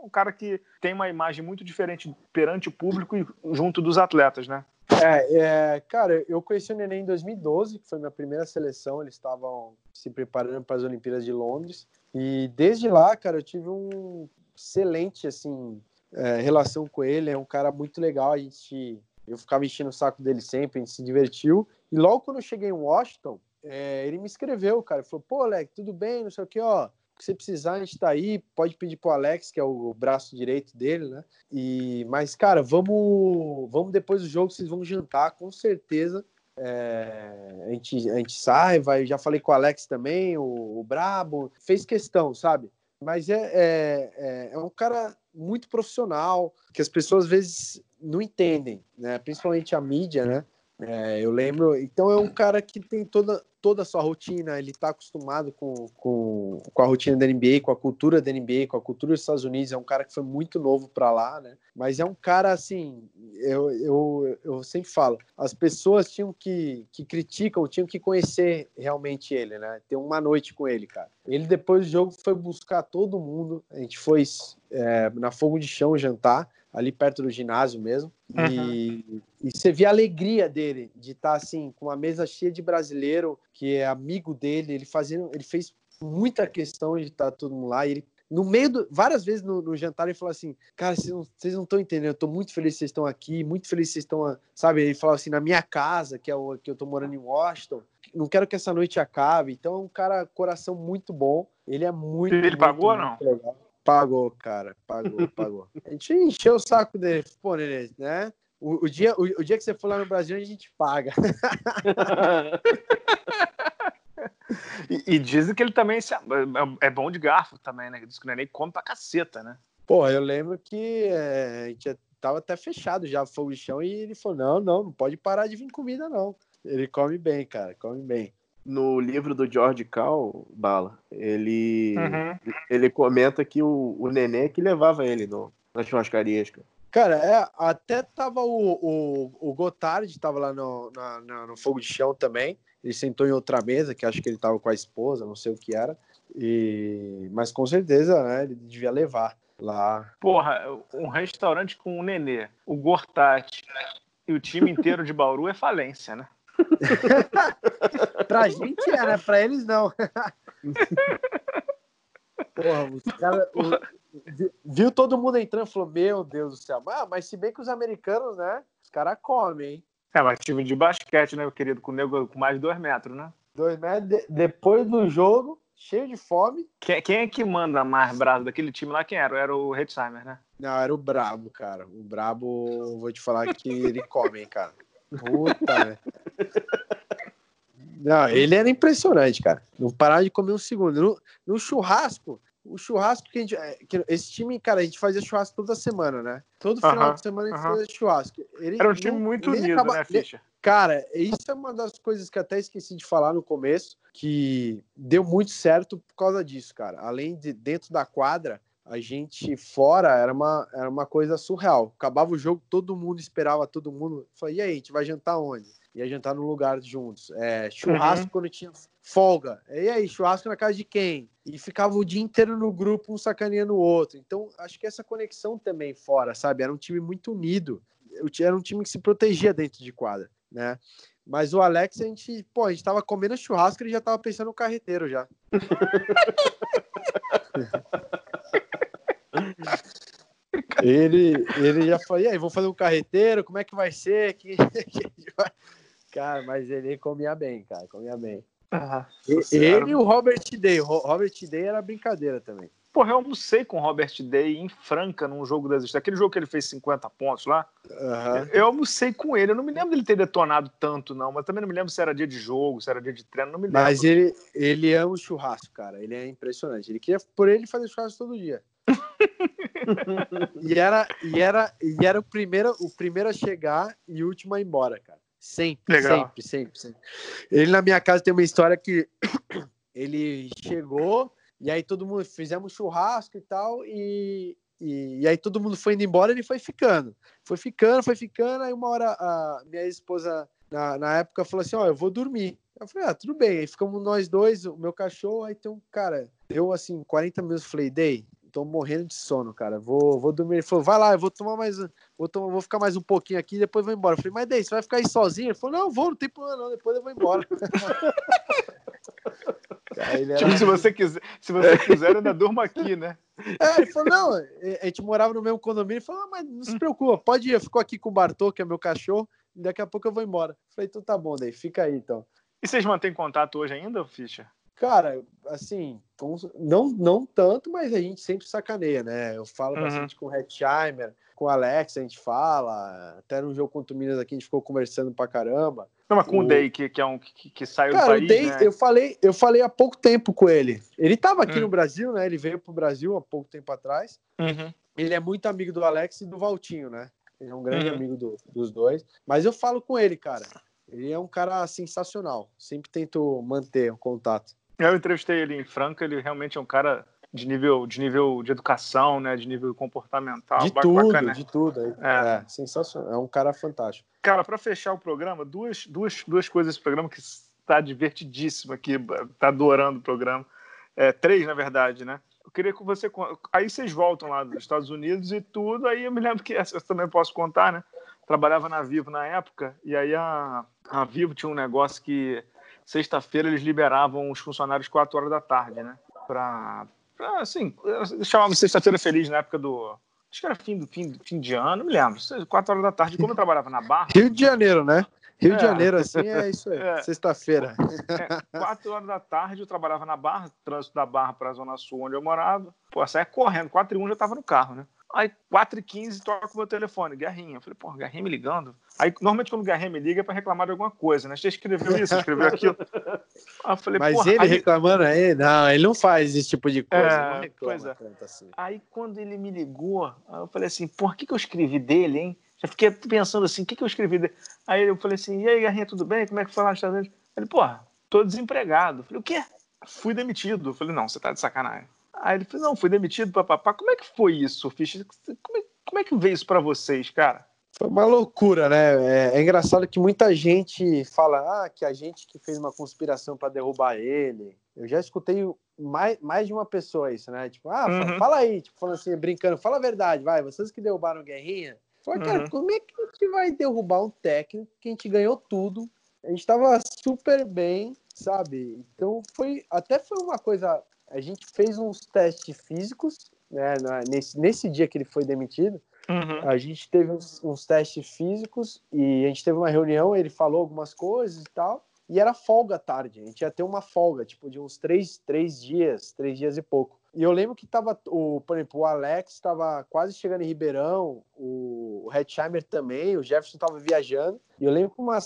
é um cara que tem uma imagem muito diferente perante o público e junto dos atletas, né? É, é, cara, eu conheci o Neném em 2012, que foi minha primeira seleção. Eles estavam se preparando para as Olimpíadas de Londres. E desde lá, cara, eu tive um excelente, assim, é, relação com ele. É um cara muito legal. A gente, eu ficava enchendo o saco dele sempre, a gente se divertiu. E logo quando eu cheguei em Washington, é, ele me escreveu, cara. Ele falou: pô, Alec, tudo bem? Não sei o que, ó que você precisar, a gente tá aí. Pode pedir pro Alex, que é o braço direito dele, né? E, mas, cara, vamos, vamos depois do jogo, vocês vão jantar, com certeza. É, a, gente, a gente sai, vai. Já falei com o Alex também, o, o Brabo, fez questão, sabe? Mas é, é, é, é um cara muito profissional, que as pessoas às vezes não entendem, né? Principalmente a mídia, né? É, eu lembro. Então é um cara que tem toda, toda a sua rotina, ele está acostumado com, com, com a rotina da NBA, com a cultura da NBA, com a cultura dos Estados Unidos. É um cara que foi muito novo para lá, né? Mas é um cara assim, eu, eu, eu sempre falo, as pessoas tinham que, que criticam, tinham que conhecer realmente ele, né? Ter uma noite com ele, cara. Ele depois do jogo foi buscar todo mundo. A gente foi é, na Fogo de Chão jantar ali perto do ginásio mesmo. Uhum. E, e você vê a alegria dele de estar tá, assim, com uma mesa cheia de brasileiro, que é amigo dele. Ele, fazendo, ele fez muita questão de estar tá todo mundo lá. E ele, no meio do. Várias vezes no, no jantar, ele falou assim: Cara, vocês não estão entendendo. Eu estou muito feliz que vocês estão aqui, muito feliz que vocês estão. Sabe? Ele falou assim: Na minha casa, que é o que eu estou morando em Washington. Não quero que essa noite acabe. Então, é um cara, coração muito bom. Ele é muito. Ele muito, pagou ou não? Legal. Pagou, cara. Pagou, pagou. A gente encheu o saco dele. Pô, Nenê, né? O, o, dia, o, o, dia que você for lá no Brasil, a gente paga. e, e, dizem que ele também é, é bom de garfo também, né? Diz que o Nenê come pra caceta, né? Pô, eu lembro que é, a gente tava até fechado já o fogo de chão e ele falou: não, não, não pode parar de vir comida, não. Ele come bem, cara, come bem. No livro do George Cal, Bala, ele, uhum. ele comenta que o, o Nenê que levava ele no, nas churrascarias, cara. Cara, é, até tava o, o, o Gotard, tava lá no, na, na, no fogo de chão também. Ele sentou em outra mesa, que acho que ele tava com a esposa, não sei o que era. E... Mas com certeza, né, ele devia levar lá. Porra, um restaurante com o Nenê, o Gortat e o time inteiro de Bauru é falência, né? pra gente é, né? Pra eles não. Porra, os caras. Viu todo mundo entrando e falou: Meu Deus do céu. Ah, mas se bem que os americanos, né? Os caras comem, hein? É, mas time de basquete, né, meu querido? Com nego com mais de dois metros, né? Dois metros. De... Depois do jogo, cheio de fome. Quem, quem, é que manda mais bravo daquele time lá? Quem era? Era o Hetzheimer, né? Não, era o Brabo, cara. O Brabo, vou te falar que ele come, hein, cara. Puta, né? Não, ele era impressionante, cara. Não parar de comer um segundo. No, no churrasco, o churrasco que a gente. É, que esse time, cara, a gente fazia churrasco toda semana, né? Todo final uh -huh, de semana a gente uh -huh. fazia churrasco. Ele, Era um time muito unido, acaba, né, Ficha? Cara, isso é uma das coisas que até esqueci de falar no começo, que deu muito certo por causa disso, cara. Além de dentro da quadra, a gente fora era uma, era uma coisa surreal. Acabava o jogo, todo mundo esperava, todo mundo. Falei, e aí, a gente vai jantar onde? Ia jantar num lugar juntos. É, churrasco uhum. quando tinha folga. E aí, churrasco na casa de quem? E ficava o dia inteiro no grupo, um sacaneando o outro. Então, acho que essa conexão também fora, sabe? Era um time muito unido. Era um time que se protegia dentro de quadra, né? Mas o Alex, a gente, pô, a gente tava comendo churrasco e ele já tava pensando no carreteiro já. ele, ele já falou, e aí, vou fazer um carreteiro, como é que vai ser? Que, cara, mas ele comia bem, cara, comia bem. Ah, ele e o Robert Day. O Robert Day era brincadeira também. Porra, eu almocei com o Robert Day em Franca, num jogo das estrelas. Aquele jogo que ele fez 50 pontos lá. Uhum. Eu almocei com ele. Eu não me lembro dele ter detonado tanto, não. Mas também não me lembro se era dia de jogo, se era dia de treino. Não me lembro. Mas ele, ele ama o churrasco, cara. Ele é impressionante. Ele queria, por ele, fazer churrasco todo dia. E era, e era, e era o, primeiro, o primeiro a chegar e o último a ir embora, cara. Sempre, Legal. sempre, sempre, sempre. Ele na minha casa tem uma história que ele chegou e aí todo mundo fizemos churrasco e tal e, e, e, aí todo mundo foi indo embora ele foi ficando. Foi ficando, foi ficando. Aí uma hora a minha esposa na, na época falou assim: Ó, oh, eu vou dormir. Eu falei: Ah, tudo bem. Aí ficamos nós dois, o meu cachorro. Aí tem um cara, deu assim 40 minutos. Falei: Dei, tô morrendo de sono, cara. Vou, vou dormir. Ele falou, vai lá, eu vou tomar mais. Vou, tomar, vou ficar mais um pouquinho aqui e depois vou embora. Eu falei, mas daí, você vai ficar aí sozinho? Ele falou, não, vou, não tem problema, não, depois eu vou embora. Cara, tipo, se você quiser, se você quiser, ainda durma aqui, né? É, ele falou, não, a gente morava no mesmo condomínio, ele falou, ah, mas não se preocupa, pode ir, eu fico aqui com o Bartô, que é meu cachorro, e daqui a pouco eu vou embora. Eu falei, então tá bom, daí, fica aí então. E vocês mantêm contato hoje ainda, Fischer? Cara, assim, não, não tanto, mas a gente sempre sacaneia, né? Eu falo uhum. bastante com o Hetzheimer, com o Alex, a gente fala. Até no jogo contra o Minas aqui a gente ficou conversando pra caramba. Não, mas com o, o Day, que, que, é um que, que saiu Cara, do país, o Day, né? eu falei, eu falei há pouco tempo com ele. Ele tava aqui uhum. no Brasil, né? Ele veio pro Brasil há pouco tempo atrás. Uhum. Ele é muito amigo do Alex e do Valtinho, né? Ele é um grande uhum. amigo do, dos dois. Mas eu falo com ele, cara. Ele é um cara sensacional. Sempre tento manter o contato. Eu entrevistei ele em Franca, ele realmente é um cara de nível de nível de educação, né, de nível comportamental, de tudo, bacana. de tudo, é, é, sensacional, é um cara fantástico. Cara, para fechar o programa, duas, duas, duas coisas desse programa que está divertidíssimo aqui, tá adorando o programa, é, três na verdade, né? Eu queria que você aí vocês voltam lá dos Estados Unidos e tudo, aí eu me lembro que eu também posso contar, né? Trabalhava na Vivo na época e aí a, a Vivo tinha um negócio que sexta-feira eles liberavam os funcionários 4 horas da tarde, né? Pra, pra assim, chamava sexta-feira feliz na época do. Acho que era fim do fim, fim de ano, não me lembro. 4 horas da tarde, como eu trabalhava na Barra. Rio de Janeiro, né? Rio é. de Janeiro, assim, é isso aí. É. Sexta-feira. É, quatro horas da tarde eu trabalhava na Barra, trânsito da Barra para a Zona Sul, onde eu morava. Pô, saia correndo, quatro e um já estava no carro, né? Aí 4h15 toca o meu telefone, Guerrinha. Eu falei, pô, Guerrinha me ligando. Aí, normalmente, quando o Guerrinha me liga é pra reclamar de alguma coisa, né? Você escreveu isso, escreveu aquilo. Aí eu falei, Mas ele aí... reclamando aí, não, ele não faz esse tipo de coisa. É, não reclama é. tanto assim. Aí quando ele me ligou, eu falei assim, por que, que eu escrevi dele, hein? Já fiquei pensando assim, o que, que eu escrevi dele? Aí eu falei assim, e aí, Guerrinha, tudo bem? Como é que foi lá nos Estados Unidos? Ele, porra, tô desempregado. Eu falei, o quê? Fui demitido. Eu falei, não, você tá de sacanagem. Aí ele falou, não, fui demitido, papapá. Como é que foi isso, Fischer? Como é, como é que veio isso para vocês, cara? Foi uma loucura, né? É, é, engraçado que muita gente fala ah, que a gente que fez uma conspiração para derrubar ele. Eu já escutei mais, mais de uma pessoa isso, né? Tipo, ah, uhum. fala aí, tipo, falando assim, brincando, fala a verdade, vai, vocês que derrubaram Guerrinha. Falei, cara, uhum. como é que a gente vai derrubar um técnico que a gente ganhou tudo? A gente tava super bem, sabe? Então foi, até foi uma coisa, a gente fez uns testes físicos, né, nesse, nesse dia que ele foi demitido, Uhum. A gente teve uns, uns, testes físicos e a gente teve uma reunião, ele falou algumas coisas e tal, e era folga à tarde. A gente ia ter uma folga, tipo, de uns três, três dias, três dias e pouco. E eu lembro que tava, o, por exemplo, o Alex estava quase chegando em Ribeirão, o, Hetzheimer também, o Jefferson estava viajando, e eu lembro que umas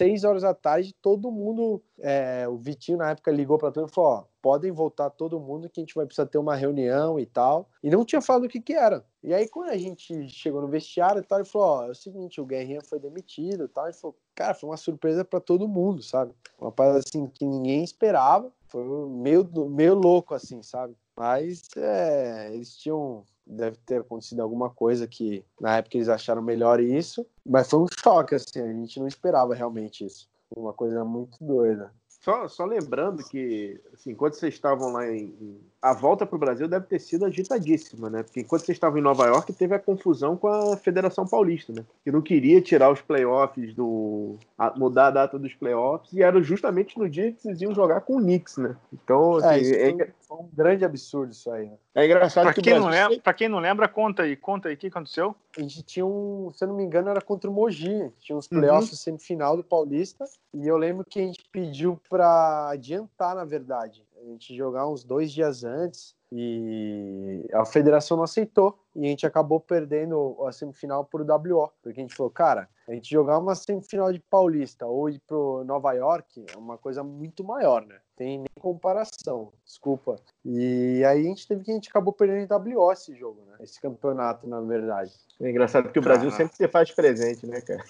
seis horas da tarde, todo mundo, é, o Vitinho na época ligou para todo mundo e falou: ó, podem voltar todo mundo que a gente vai precisar ter uma reunião e tal. E não tinha falado o que que era. E aí, quando a gente chegou no vestiário e tal, ele falou: ó, é o seguinte, o Guerrinha foi demitido e tal. Ele falou: cara, foi uma surpresa para todo mundo, sabe? Uma parada assim que ninguém esperava. Foi meio, meio louco, assim, sabe? Mas é, eles tinham deve ter acontecido alguma coisa que na época eles acharam melhor isso, mas foi um choque, assim, a gente não esperava realmente isso. Uma coisa muito doida. Só, só lembrando que, assim, enquanto vocês estavam lá em a volta para o Brasil deve ter sido agitadíssima, né? Porque enquanto vocês estavam em Nova York, teve a confusão com a Federação Paulista, né? Que não queria tirar os playoffs do. A, mudar a data dos playoffs, e era justamente no dia que vocês iam jogar com o Knicks, né? Então, é, assim, é, é... Foi um grande absurdo isso aí, né? É engraçado pra que quem, não lembra, pra quem não lembra, conta aí, conta aí, o que aconteceu? A gente tinha um, se eu não me engano, era contra o Mogi, tinha uns playoffs uhum. semifinal do Paulista, e eu lembro que a gente pediu para adiantar, na verdade a gente jogar uns dois dias antes e a federação não aceitou e a gente acabou perdendo a semifinal por WO, porque a gente falou, cara, a gente jogar uma semifinal de Paulista ou ir pro Nova York é uma coisa muito maior, né? Tem nem comparação, desculpa. E aí a gente teve que a gente acabou perdendo em WO esse jogo, né? Esse campeonato, na verdade. É engraçado que o Brasil sempre se faz presente, né, cara?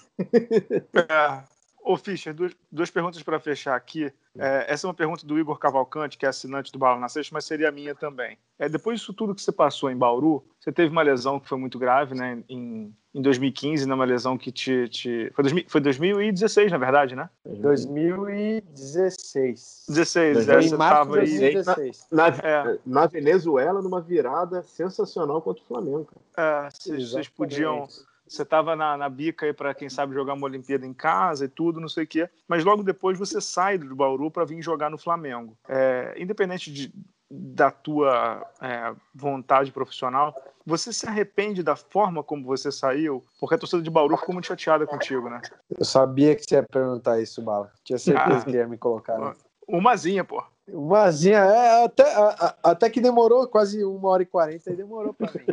É. Ô, Fischer, duas, duas perguntas para fechar aqui. É, essa é uma pergunta do Igor Cavalcante, que é assinante do Bala na Sexta, mas seria a minha também. É, depois disso tudo que você passou em Bauru, você teve uma lesão que foi muito grave, né? Em, em 2015, né, uma lesão que te. te... Foi, 2000, foi 2016, na verdade, né? 2016. 16, é, você estava aí. Na, na, é. na, Venezuela, numa virada sensacional contra o Flamengo. Cara. É, vocês podiam você estava na, na bica aí para quem sabe jogar uma Olimpíada em casa e tudo, não sei o quê. Mas logo depois você sai do Bauru para vir jogar no Flamengo. É, independente de, da tua é, vontade profissional, você se arrepende da forma como você saiu? Porque a torcida de Bauru ficou muito chateada contigo, né? Eu sabia que você ia perguntar isso, Bala. Tinha certeza ah, que ia me colocar. Né? Umazinha, pô. Umazinha, é, até, a, até que demorou quase uma hora e quarenta e demorou para mim.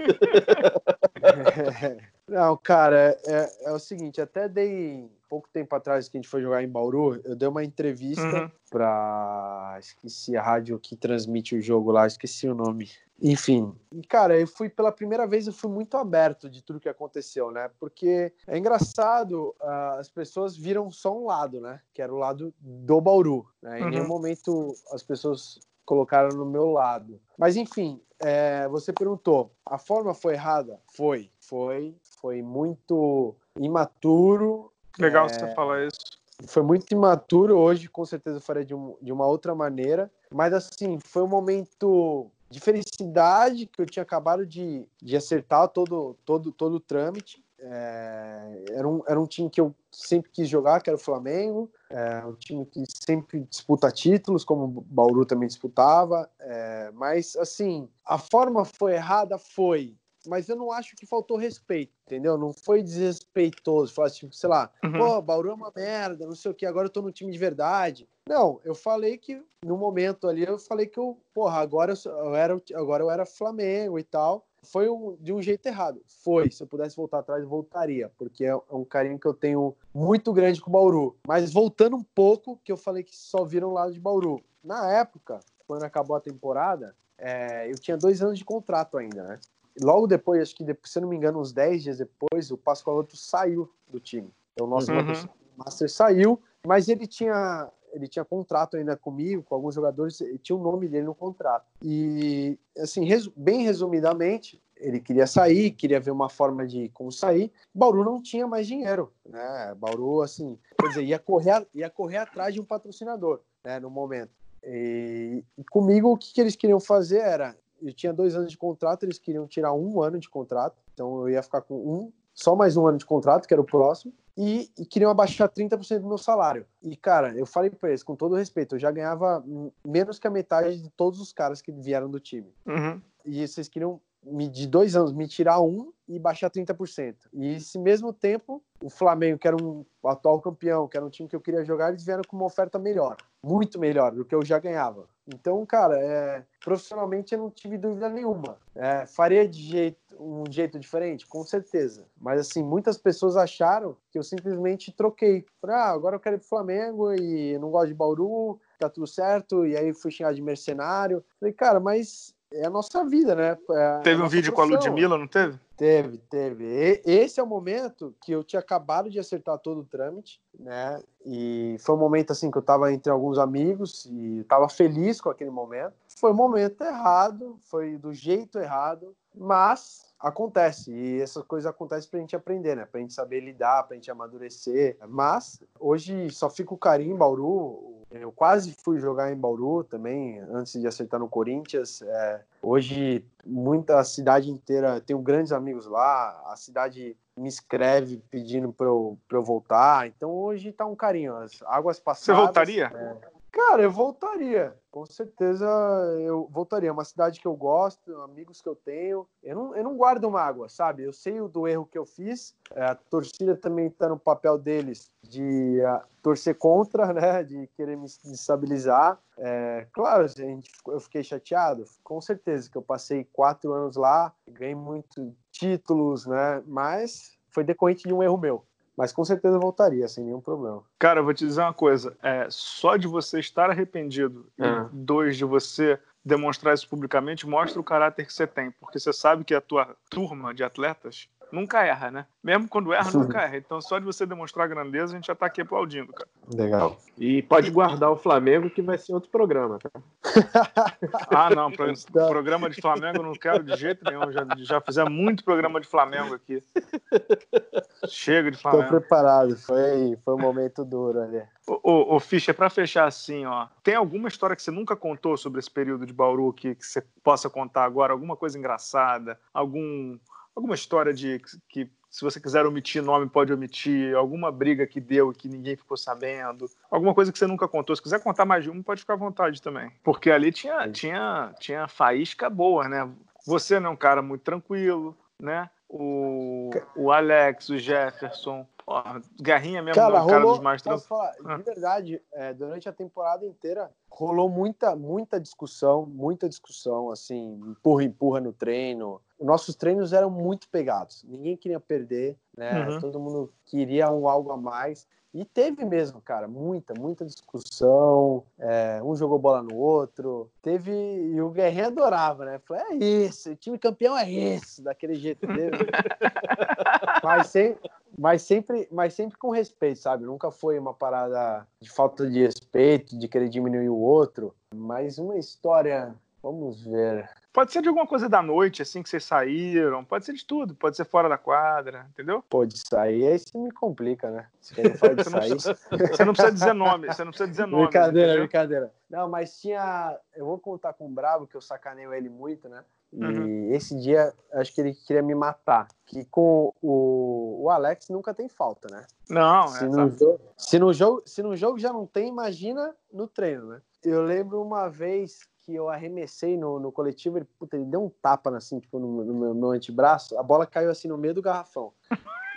é. Não, cara, é, é, o seguinte, até dei pouco tempo atrás que a gente foi jogar em Bauru, eu dei uma entrevista uhum. pra. Esqueci a rádio que transmite o jogo lá, esqueci o nome. Enfim, cara, eu fui pela primeira vez, eu fui muito aberto de tudo que aconteceu, né? Porque é engraçado, uh, as pessoas viram só um lado, né? Que era o lado do Bauru. Né? Em uhum. nenhum momento as pessoas colocaram no meu lado. Mas enfim, é, você perguntou, a forma foi errada? Foi, foi, foi muito imaturo. Legal é, você falar isso. Foi muito imaturo. Hoje, com certeza, faria de, um, de uma outra maneira. Mas, assim, foi um momento de felicidade que eu tinha acabado de, de acertar todo, todo, todo o trâmite. É, era, um, era um time que eu sempre quis jogar, que era o Flamengo. É um time que sempre disputa títulos, como o Bauru também disputava. É, mas, assim, a forma foi errada? Foi mas eu não acho que faltou respeito, entendeu? Não foi desrespeitoso, falar tipo, sei lá, uhum. pô, Bauru é uma merda, não sei o que, agora eu tô no time de verdade. Não, eu falei que no momento ali eu falei que eu, porra, agora eu, era agora eu era Flamengo e tal. foi um, de um jeito errado. Foi. Se eu pudesse voltar atrás, eu voltaria, porque é um carinho que eu tenho muito grande com o Bauru. Mas voltando um pouco, que eu falei que só viram lado de Bauru. Na época, quando acabou a temporada, é, eu tinha dois anos de contrato ainda, né? Logo depois, acho que se eu não me engano, uns 10 dias depois, o Pascoaloto saiu do time. Então, o nosso uhum. Master saiu, mas ele tinha ele tinha contrato ainda comigo, com alguns jogadores, tinha o nome dele no contrato. E, assim, resu bem resumidamente, ele queria sair, queria ver uma forma de como sair. Bauru não tinha mais dinheiro, né? Bauru, assim, quer dizer, ia correr, ia correr atrás de um patrocinador, né, no momento. E, e comigo, o que, que eles queriam fazer era, eu tinha dois anos de contrato, eles queriam tirar um ano de contrato, então eu ia ficar com um, só mais um ano de contrato, que era o próximo, e, e queriam abaixar 30% do meu salário. E, cara, eu falei pra eles, com todo respeito, eu já ganhava menos que a metade de todos os caras que vieram do time. Uhum. E vocês queriam, me, de dois anos, me tirar um e baixar 30%. E esse mesmo tempo, o Flamengo, que era um atual campeão, que era um time que eu queria jogar, eles vieram com uma oferta melhor, muito melhor do que eu já ganhava. Então, cara, é, profissionalmente eu não tive dúvida nenhuma. É, faria de jeito, um jeito diferente? Com certeza. Mas, assim, muitas pessoas acharam que eu simplesmente troquei. Ah, agora eu quero ir pro Flamengo e não gosto de Bauru, tá tudo certo. E aí fui xingar de mercenário. Falei, cara, mas é a nossa vida, né? É teve um vídeo profissão. com a Ludmilla, não teve? Teve, teve. E, esse é o momento que eu tinha acabado de acertar todo o trâmite, né? E foi um momento assim que eu estava entre alguns amigos e estava feliz com aquele momento. Foi um momento errado, foi do jeito errado, mas acontece e essas coisas acontecem para a gente aprender, né? Para a gente saber lidar, para a gente amadurecer. Mas hoje só fica o carinho em Bauru. Eu quase fui jogar em Bauru também antes de acertar no Corinthians. É, hoje muita cidade inteira tenho grandes amigos lá. A cidade me escreve pedindo para eu, eu voltar. Então hoje tá um carinho. As águas passadas. Você voltaria? É, Cara, eu voltaria. Com certeza eu voltaria. É uma cidade que eu gosto, amigos que eu tenho. Eu não, eu não guardo mágoa, sabe? Eu sei do erro que eu fiz. É, a torcida também está no papel deles de uh, torcer contra, né? De querer me estabilizar. É, claro, gente, eu fiquei chateado. Com certeza que eu passei quatro anos lá, ganhei muitos títulos, né? Mas foi decorrente de um erro meu. Mas com certeza voltaria, sem nenhum problema. Cara, eu vou te dizer uma coisa. É, só de você estar arrependido e é. dois, de você demonstrar isso publicamente, mostra o caráter que você tem. Porque você sabe que a tua turma de atletas nunca erra, né? Mesmo quando erra, nunca erra. Então, só de você demonstrar grandeza, a gente já tá aqui aplaudindo, cara. Legal. E pode guardar o Flamengo, que vai ser outro programa, tá? ah, não. Pro, programa de Flamengo eu não quero de jeito nenhum. Já, já fizemos muito programa de Flamengo aqui. Chega de Flamengo. Tô preparado. Foi, foi um momento duro ali. Ô, ô, ô Fischer, para fechar assim, ó, tem alguma história que você nunca contou sobre esse período de Bauru que, que você possa contar agora? Alguma coisa engraçada? Algum alguma história de que, se você quiser omitir nome, pode omitir, alguma briga que deu e que ninguém ficou sabendo, alguma coisa que você nunca contou. Se quiser contar mais de uma, pode ficar à vontade também. Porque ali tinha, tinha, tinha faísca boa, né? Você não é um cara muito tranquilo, né? O, o Alex, o Jefferson, Porra, Garrinha mesmo, cara, rolou, cara dos mais falar, De ah. verdade, é, durante a temporada inteira rolou muita, muita discussão, muita discussão, assim, empurra, empurra no treino. Nossos treinos eram muito pegados, ninguém queria perder, né? Uhum. Todo mundo queria um algo a mais. E teve mesmo, cara, muita, muita discussão. É, um jogou bola no outro. Teve. E o Guerrinho adorava, né? Falei, é isso, o time campeão é esse, daquele jeito dele. mas, sempre, mas, sempre, mas sempre com respeito, sabe? Nunca foi uma parada de falta de respeito, de querer diminuir o outro. Mas uma história. Vamos ver. Pode ser de alguma coisa da noite, assim, que vocês saíram. Pode ser de tudo. Pode ser fora da quadra, entendeu? Pode sair, aí você me complica, né? Se não pode sair. você não precisa dizer nome. Você não precisa dizer nome. Brincadeira, entendeu? brincadeira. Não, mas tinha. Eu vou contar com o Bravo, que eu sacaneio ele muito, né? E uhum. esse dia, acho que ele queria me matar. Que com o, o Alex nunca tem falta, né? Não, se, é, no jogo, se, no jogo, se no jogo já não tem, imagina no treino, né? Eu lembro uma vez que eu arremessei no, no coletivo, ele, puta, ele deu um tapa assim, tipo, no, no, meu, no antebraço, a bola caiu assim no meio do garrafão.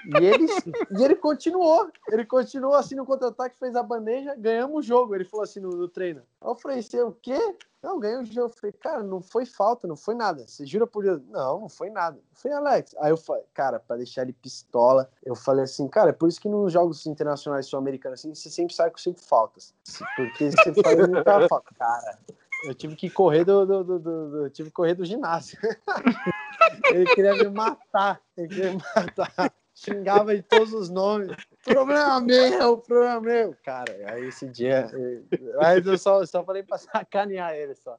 E ele, e ele continuou, ele continuou assim no contra-ataque, fez a bandeja, ganhamos o jogo. Ele falou assim no, no treino. Eu falei, você o quê? Não, ganhei o jogo. Eu falei, cara, não foi falta, não foi nada. Você jura por Deus? Não, não foi nada. Falei, Alex. Aí eu falei, cara, pra deixar ele pistola, eu falei assim, cara, é por isso que nos jogos internacionais sul-americanos, assim, você sempre sai com cinco faltas. Porque você faz muita falta. Cara, eu tive que correr do, do, do, do, tive que correr do ginásio. ele queria me matar. Ele queria me matar. Xingava de todos os nomes. Problema meu, problema meu. Cara, aí esse dia. Aí eu só, só falei pra sacanear ele só.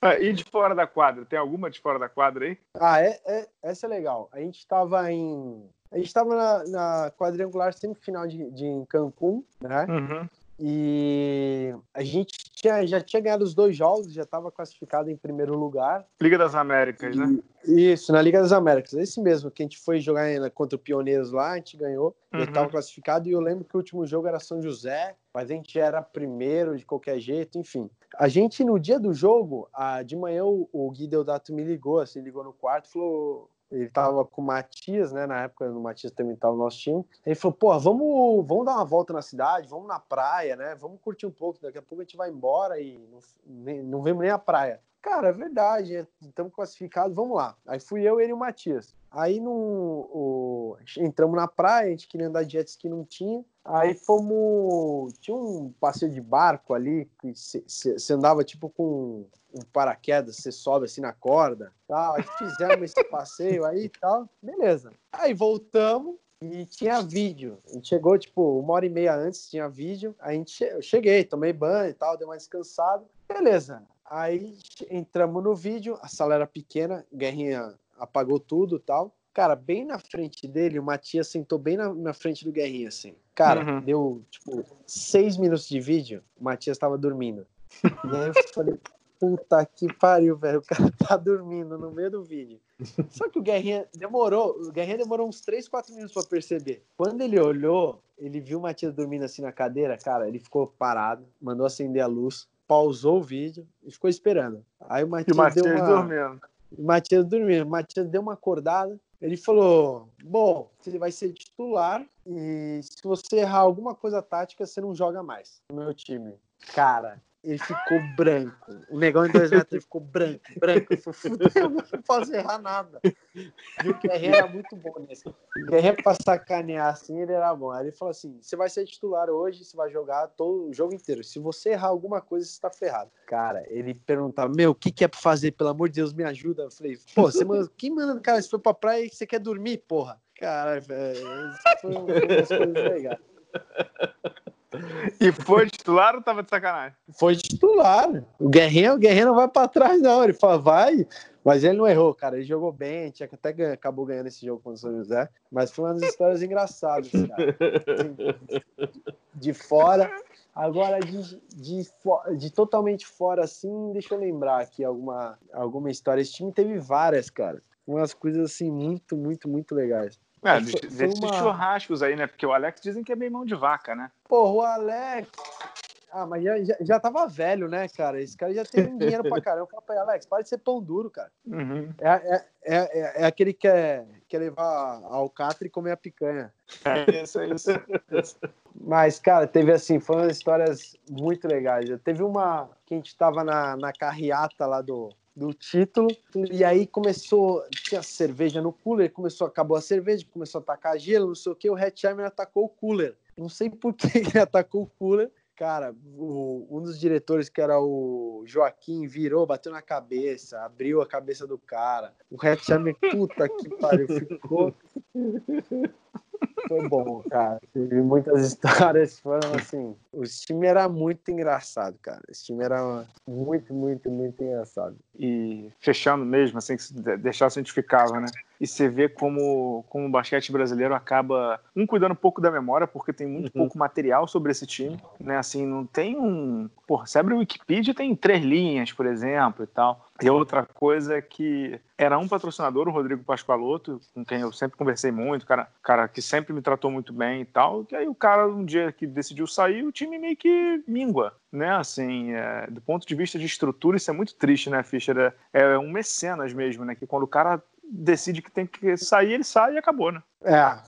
Ah, e de fora da quadra? Tem alguma de fora da quadra aí? Ah, é, é essa é legal. A gente estava em. A gente estava na, na, quadrangular semifinal de, de Cancún, né? Uhum. E a gente tinha, já tinha ganhado os dois jogos, já estava classificado em primeiro lugar. Liga das Américas, e, né? Isso, na Liga das Américas. Esse mesmo, que a gente foi jogar contra o Pioneiros lá, a gente ganhou, uhum. estava classificado. E eu lembro que o último jogo era São José, mas a gente era primeiro de qualquer jeito, enfim. A gente, no dia do jogo, a, de manhã o, o Gui Deodato me ligou, assim, ligou no quarto e falou: ele tava com o Matias, né? Na época o Matias também tava no nosso time. Ele falou: pô, vamos, vamos dar uma volta na cidade, vamos na praia, né? Vamos curtir um pouco. Daqui a pouco a gente vai embora e não, não vemos nem a praia. Cara, é verdade, estamos classificados, vamos lá. Aí fui eu, ele e o Matias. Aí no, o, entramos na praia, a gente queria andar de jet ski, não tinha. Aí fomos. Tinha um passeio de barco ali, que você andava tipo com um paraquedas, você sobe assim na corda. Tal. Aí fizemos esse passeio aí e tal. Beleza. Aí voltamos e tinha vídeo. A gente chegou, tipo, uma hora e meia antes, tinha vídeo. Aí a gente eu cheguei, tomei banho e tal, dei uma descansada. Beleza. Aí entramos no vídeo, a sala era pequena, Guerrinha apagou tudo tal. Cara, bem na frente dele, o Matias sentou bem na, na frente do Guerrinha, assim. Cara, uhum. deu, tipo, seis minutos de vídeo, o Matias tava dormindo. E aí eu falei, puta que pariu, velho, o cara tá dormindo no meio do vídeo. Só que o Guerrinha demorou, o Guerrinha demorou uns 3, 4 minutos para perceber. Quando ele olhou, ele viu o Matias dormindo assim na cadeira, cara, ele ficou parado, mandou acender a luz, pausou o vídeo e ficou esperando. Aí o Matias, e o Matias deu uma... dormindo. O Matias dormindo. O Matias deu uma acordada, ele falou: Bom, ele vai ser titular e se você errar alguma coisa tática, você não joga mais no meu time. Cara, ele ficou branco. O negão em dois metros ele ficou branco, branco. Eu não posso errar nada. E o Guerreiro era muito bom nesse. O Guerreiro, pra sacanear assim, ele era bom. Aí ele falou assim: você vai ser titular hoje, você vai jogar todo o jogo inteiro. Se você errar alguma coisa, você tá ferrado. Cara, ele perguntava: meu, o que, que é pra fazer? Pelo amor de Deus, me ajuda. Eu falei: pô, você manda... quem manda, cara, você foi pra praia e você quer dormir, porra? Cara, velho, isso foi uma das coisas legais. E foi titular ou tava de sacanagem? Foi titular. O Guerrinho, o Guerrinho não vai para trás, não. Ele fala, vai. Mas ele não errou, cara. Ele jogou bem, tinha que até ganha, acabou ganhando esse jogo contra o São José. Mas foi uma das histórias engraçadas, cara. De fora. Agora, de, de, de, totalmente fora, assim, deixa eu lembrar aqui alguma, alguma história. Esse time teve várias, cara. Umas coisas, assim, muito, muito, muito legais. É, desses uma... churrascos aí, né? Porque o Alex dizem que é bem mão de vaca, né? Porra, o Alex. Ah, mas já, já, já tava velho, né, cara? Esse cara já tem dinheiro pra caramba. Eu falei, Alex, para de ser pão duro, cara. Uhum. É, é, é, é, aquele que quer, quer levar alcatra e comer a picanha. É isso, é isso. Mas, cara, teve assim, foram histórias muito legais. Teve uma que a gente tava na, na carreata lá do, do título. E aí começou, tinha cerveja no cooler, começou, acabou a cerveja, começou a atacar gelo, não sei o que, o Hetzheimer atacou o cooler. Não sei por que ele atacou o cooler. Cara, o, um dos diretores, que era o Joaquim, virou, bateu na cabeça, abriu a cabeça do cara. O Hetzheimer, puta que pariu, ficou foi bom, cara. Tive muitas histórias, foram assim. O time era muito engraçado, cara. Esse time era muito, muito, muito engraçado. E fechando mesmo, assim, que deixar cientificava, né? E você vê como, como o basquete brasileiro acaba, um, cuidando um pouco da memória, porque tem muito uhum. pouco material sobre esse time, né? Assim, não tem um. Porra, você abre o Wikipedia, tem três linhas, por exemplo, e tal. E outra coisa é que era um patrocinador, o Rodrigo Pascoaloto, com quem eu sempre conversei muito, cara, cara que sempre me tratou muito bem e tal. E aí o cara, um dia que decidiu sair, o time meio que mingua, né? Assim, é, do ponto de vista de estrutura, isso é muito triste, né, Fischer? É, é um mecenas mesmo, né? Que quando o cara decide que tem que sair, ele sai e acabou, né? É,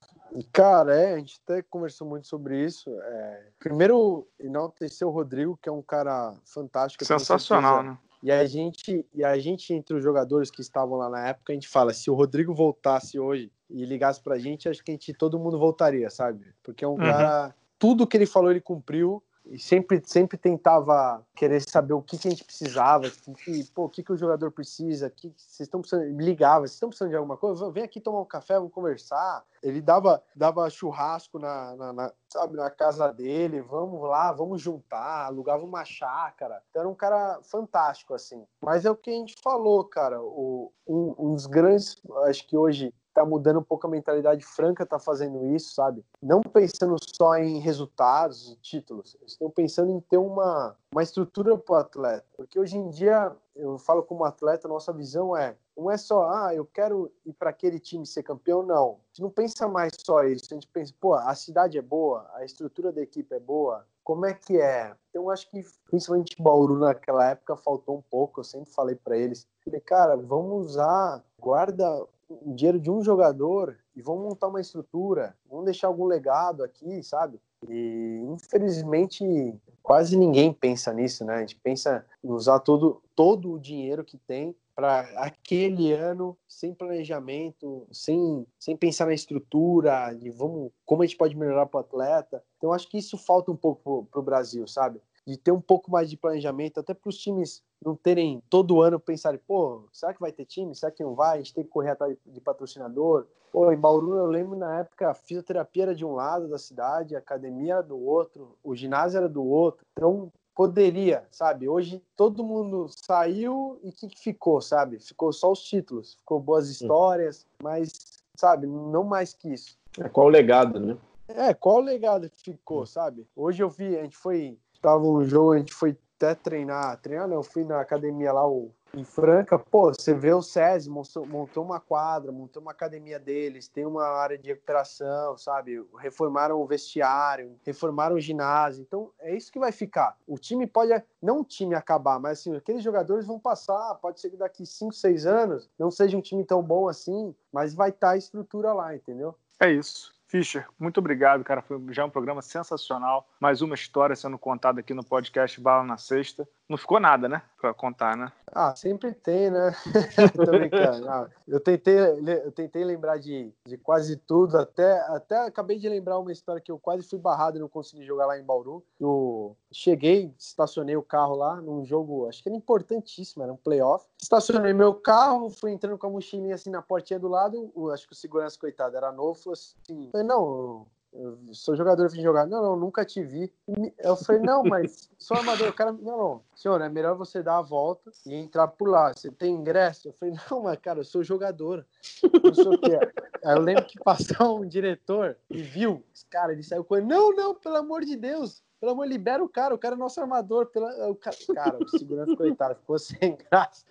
Cara, é, a gente até conversou muito sobre isso. É, primeiro, enaltecer o Rodrigo, que é um cara fantástico. Sensacional, né? E a gente, e a gente entre os jogadores que estavam lá na época, a gente fala, se o Rodrigo voltasse hoje e ligasse pra gente, acho que a gente todo mundo voltaria, sabe? Porque é um uhum. cara, tudo que ele falou ele cumpriu e sempre, sempre tentava querer saber o que, que a gente precisava, que, pô, o que, que o jogador precisa, que vocês estão precisando, me ligava, vocês estão precisando de alguma coisa, vem aqui tomar um café, vamos conversar. Ele dava, dava churrasco na, na, na sabe, na casa dele, vamos lá, vamos juntar, alugava uma chácara. Então era um cara fantástico, assim. Mas é o que a gente falou, cara, o, um, um dos grandes, acho que hoje tá mudando um pouco a mentalidade franca, tá fazendo isso, sabe? Não pensando só em resultados e títulos, estão pensando em ter uma, uma estrutura para o atleta. Porque hoje em dia, eu falo como atleta, nossa visão é não é só, ah, eu quero ir para aquele time ser campeão, não. A gente não pensa mais só isso, a gente pensa, pô, a cidade é boa, a estrutura da equipe é boa, como é que é? Então, acho que principalmente Bauru naquela época faltou um pouco, eu sempre falei para eles, falei, cara, vamos usar, guarda o dinheiro de um jogador e vão montar uma estrutura, vão deixar algum legado aqui, sabe? E infelizmente quase ninguém pensa nisso, né? A gente pensa em usar todo, todo o dinheiro que tem para aquele ano sem planejamento, sem, sem pensar na estrutura, de vamos, como a gente pode melhorar para o atleta. Então acho que isso falta um pouco para o Brasil, sabe? De ter um pouco mais de planejamento, até para os times não terem todo ano pensarem, pô, será que vai ter time? Será que não vai? A gente tem que correr atrás de patrocinador. Pô, em Bauru eu lembro na época a fisioterapia era de um lado da cidade, a academia era do outro, o ginásio era do outro. Então poderia, sabe? Hoje todo mundo saiu e o que, que, ficou, sabe? Ficou só os títulos, ficou boas histórias, mas, sabe, não mais que isso. É, qual o legado, né? É, qual o legado que ficou, sabe? Hoje eu vi, a gente foi tava um jogo, a gente foi até treinar, treinar não, eu fui na academia lá o, em Franca, pô, você vê o SESI, montou, montou uma quadra, montou uma academia deles, tem uma área de recuperação, sabe? Reformaram o vestiário, reformaram o ginásio, então é isso que vai ficar. O time pode, não o time acabar, mas assim, aqueles jogadores vão passar, pode ser que daqui 5, 6 anos não seja um time tão bom assim, mas vai estar tá a estrutura lá, entendeu? É isso. Fischer, muito obrigado, cara. Foi já um programa sensacional. Mais uma história sendo contada aqui no podcast Bala na Sexta. Não ficou nada, né? Pra contar, né? Ah, sempre tem, né? Tô brincando. Ah, eu, tentei, eu tentei lembrar de, de quase tudo, até, até acabei de lembrar uma história que eu quase fui barrado e não consegui jogar lá em Bauru. Eu cheguei, estacionei o carro lá num jogo, acho que era importantíssimo, era um playoff. Estacionei meu carro, fui entrando com a mochilinha assim na portinha do lado. O, acho que o segurança, coitado, era novo, falou assim: não, eu sou jogador, vim jogar. Não, não, nunca te vi. Eu falei, não, mas sou amador. O cara, não, não, senhor, é melhor você dar a volta e entrar por lá. Você tem ingresso? Eu falei, não, mas cara, eu sou jogador. Não o que. Aí eu lembro que passou um diretor e viu. Cara, ele saiu com ele, não, não, pelo amor de Deus. Pelo amor, libera o cara, o cara é nosso armador. Pela... O cara, cara, o segurança, coitado, ficou sem graça.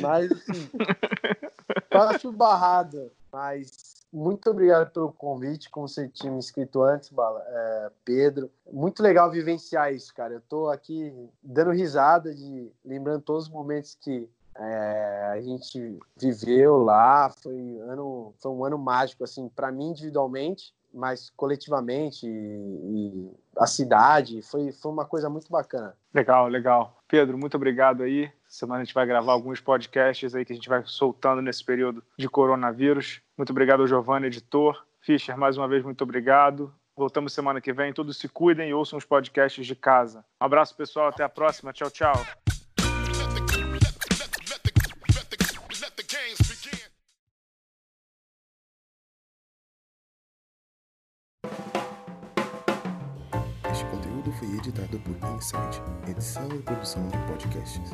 Mas, assim, quase barrado. Mas muito obrigado pelo convite, como você tinha me escrito antes, Bala, é, Pedro. Muito legal vivenciar isso, cara. Eu tô aqui dando risada, de lembrando todos os momentos que é, a gente viveu lá. Foi um ano, foi um ano mágico, assim, para mim individualmente, mas coletivamente e, e, a cidade. Foi, foi uma coisa muito bacana. Legal, legal. Pedro, muito obrigado aí. Semana a gente vai gravar alguns podcasts aí que a gente vai soltando nesse período de coronavírus. Muito obrigado ao Giovanni, editor. Fischer, mais uma vez, muito obrigado. Voltamos semana que vem. Todos se cuidem e ouçam os podcasts de casa. Um abraço, pessoal. Até a próxima. Tchau, tchau. Foi editado por Insight, edição e produção de podcasts.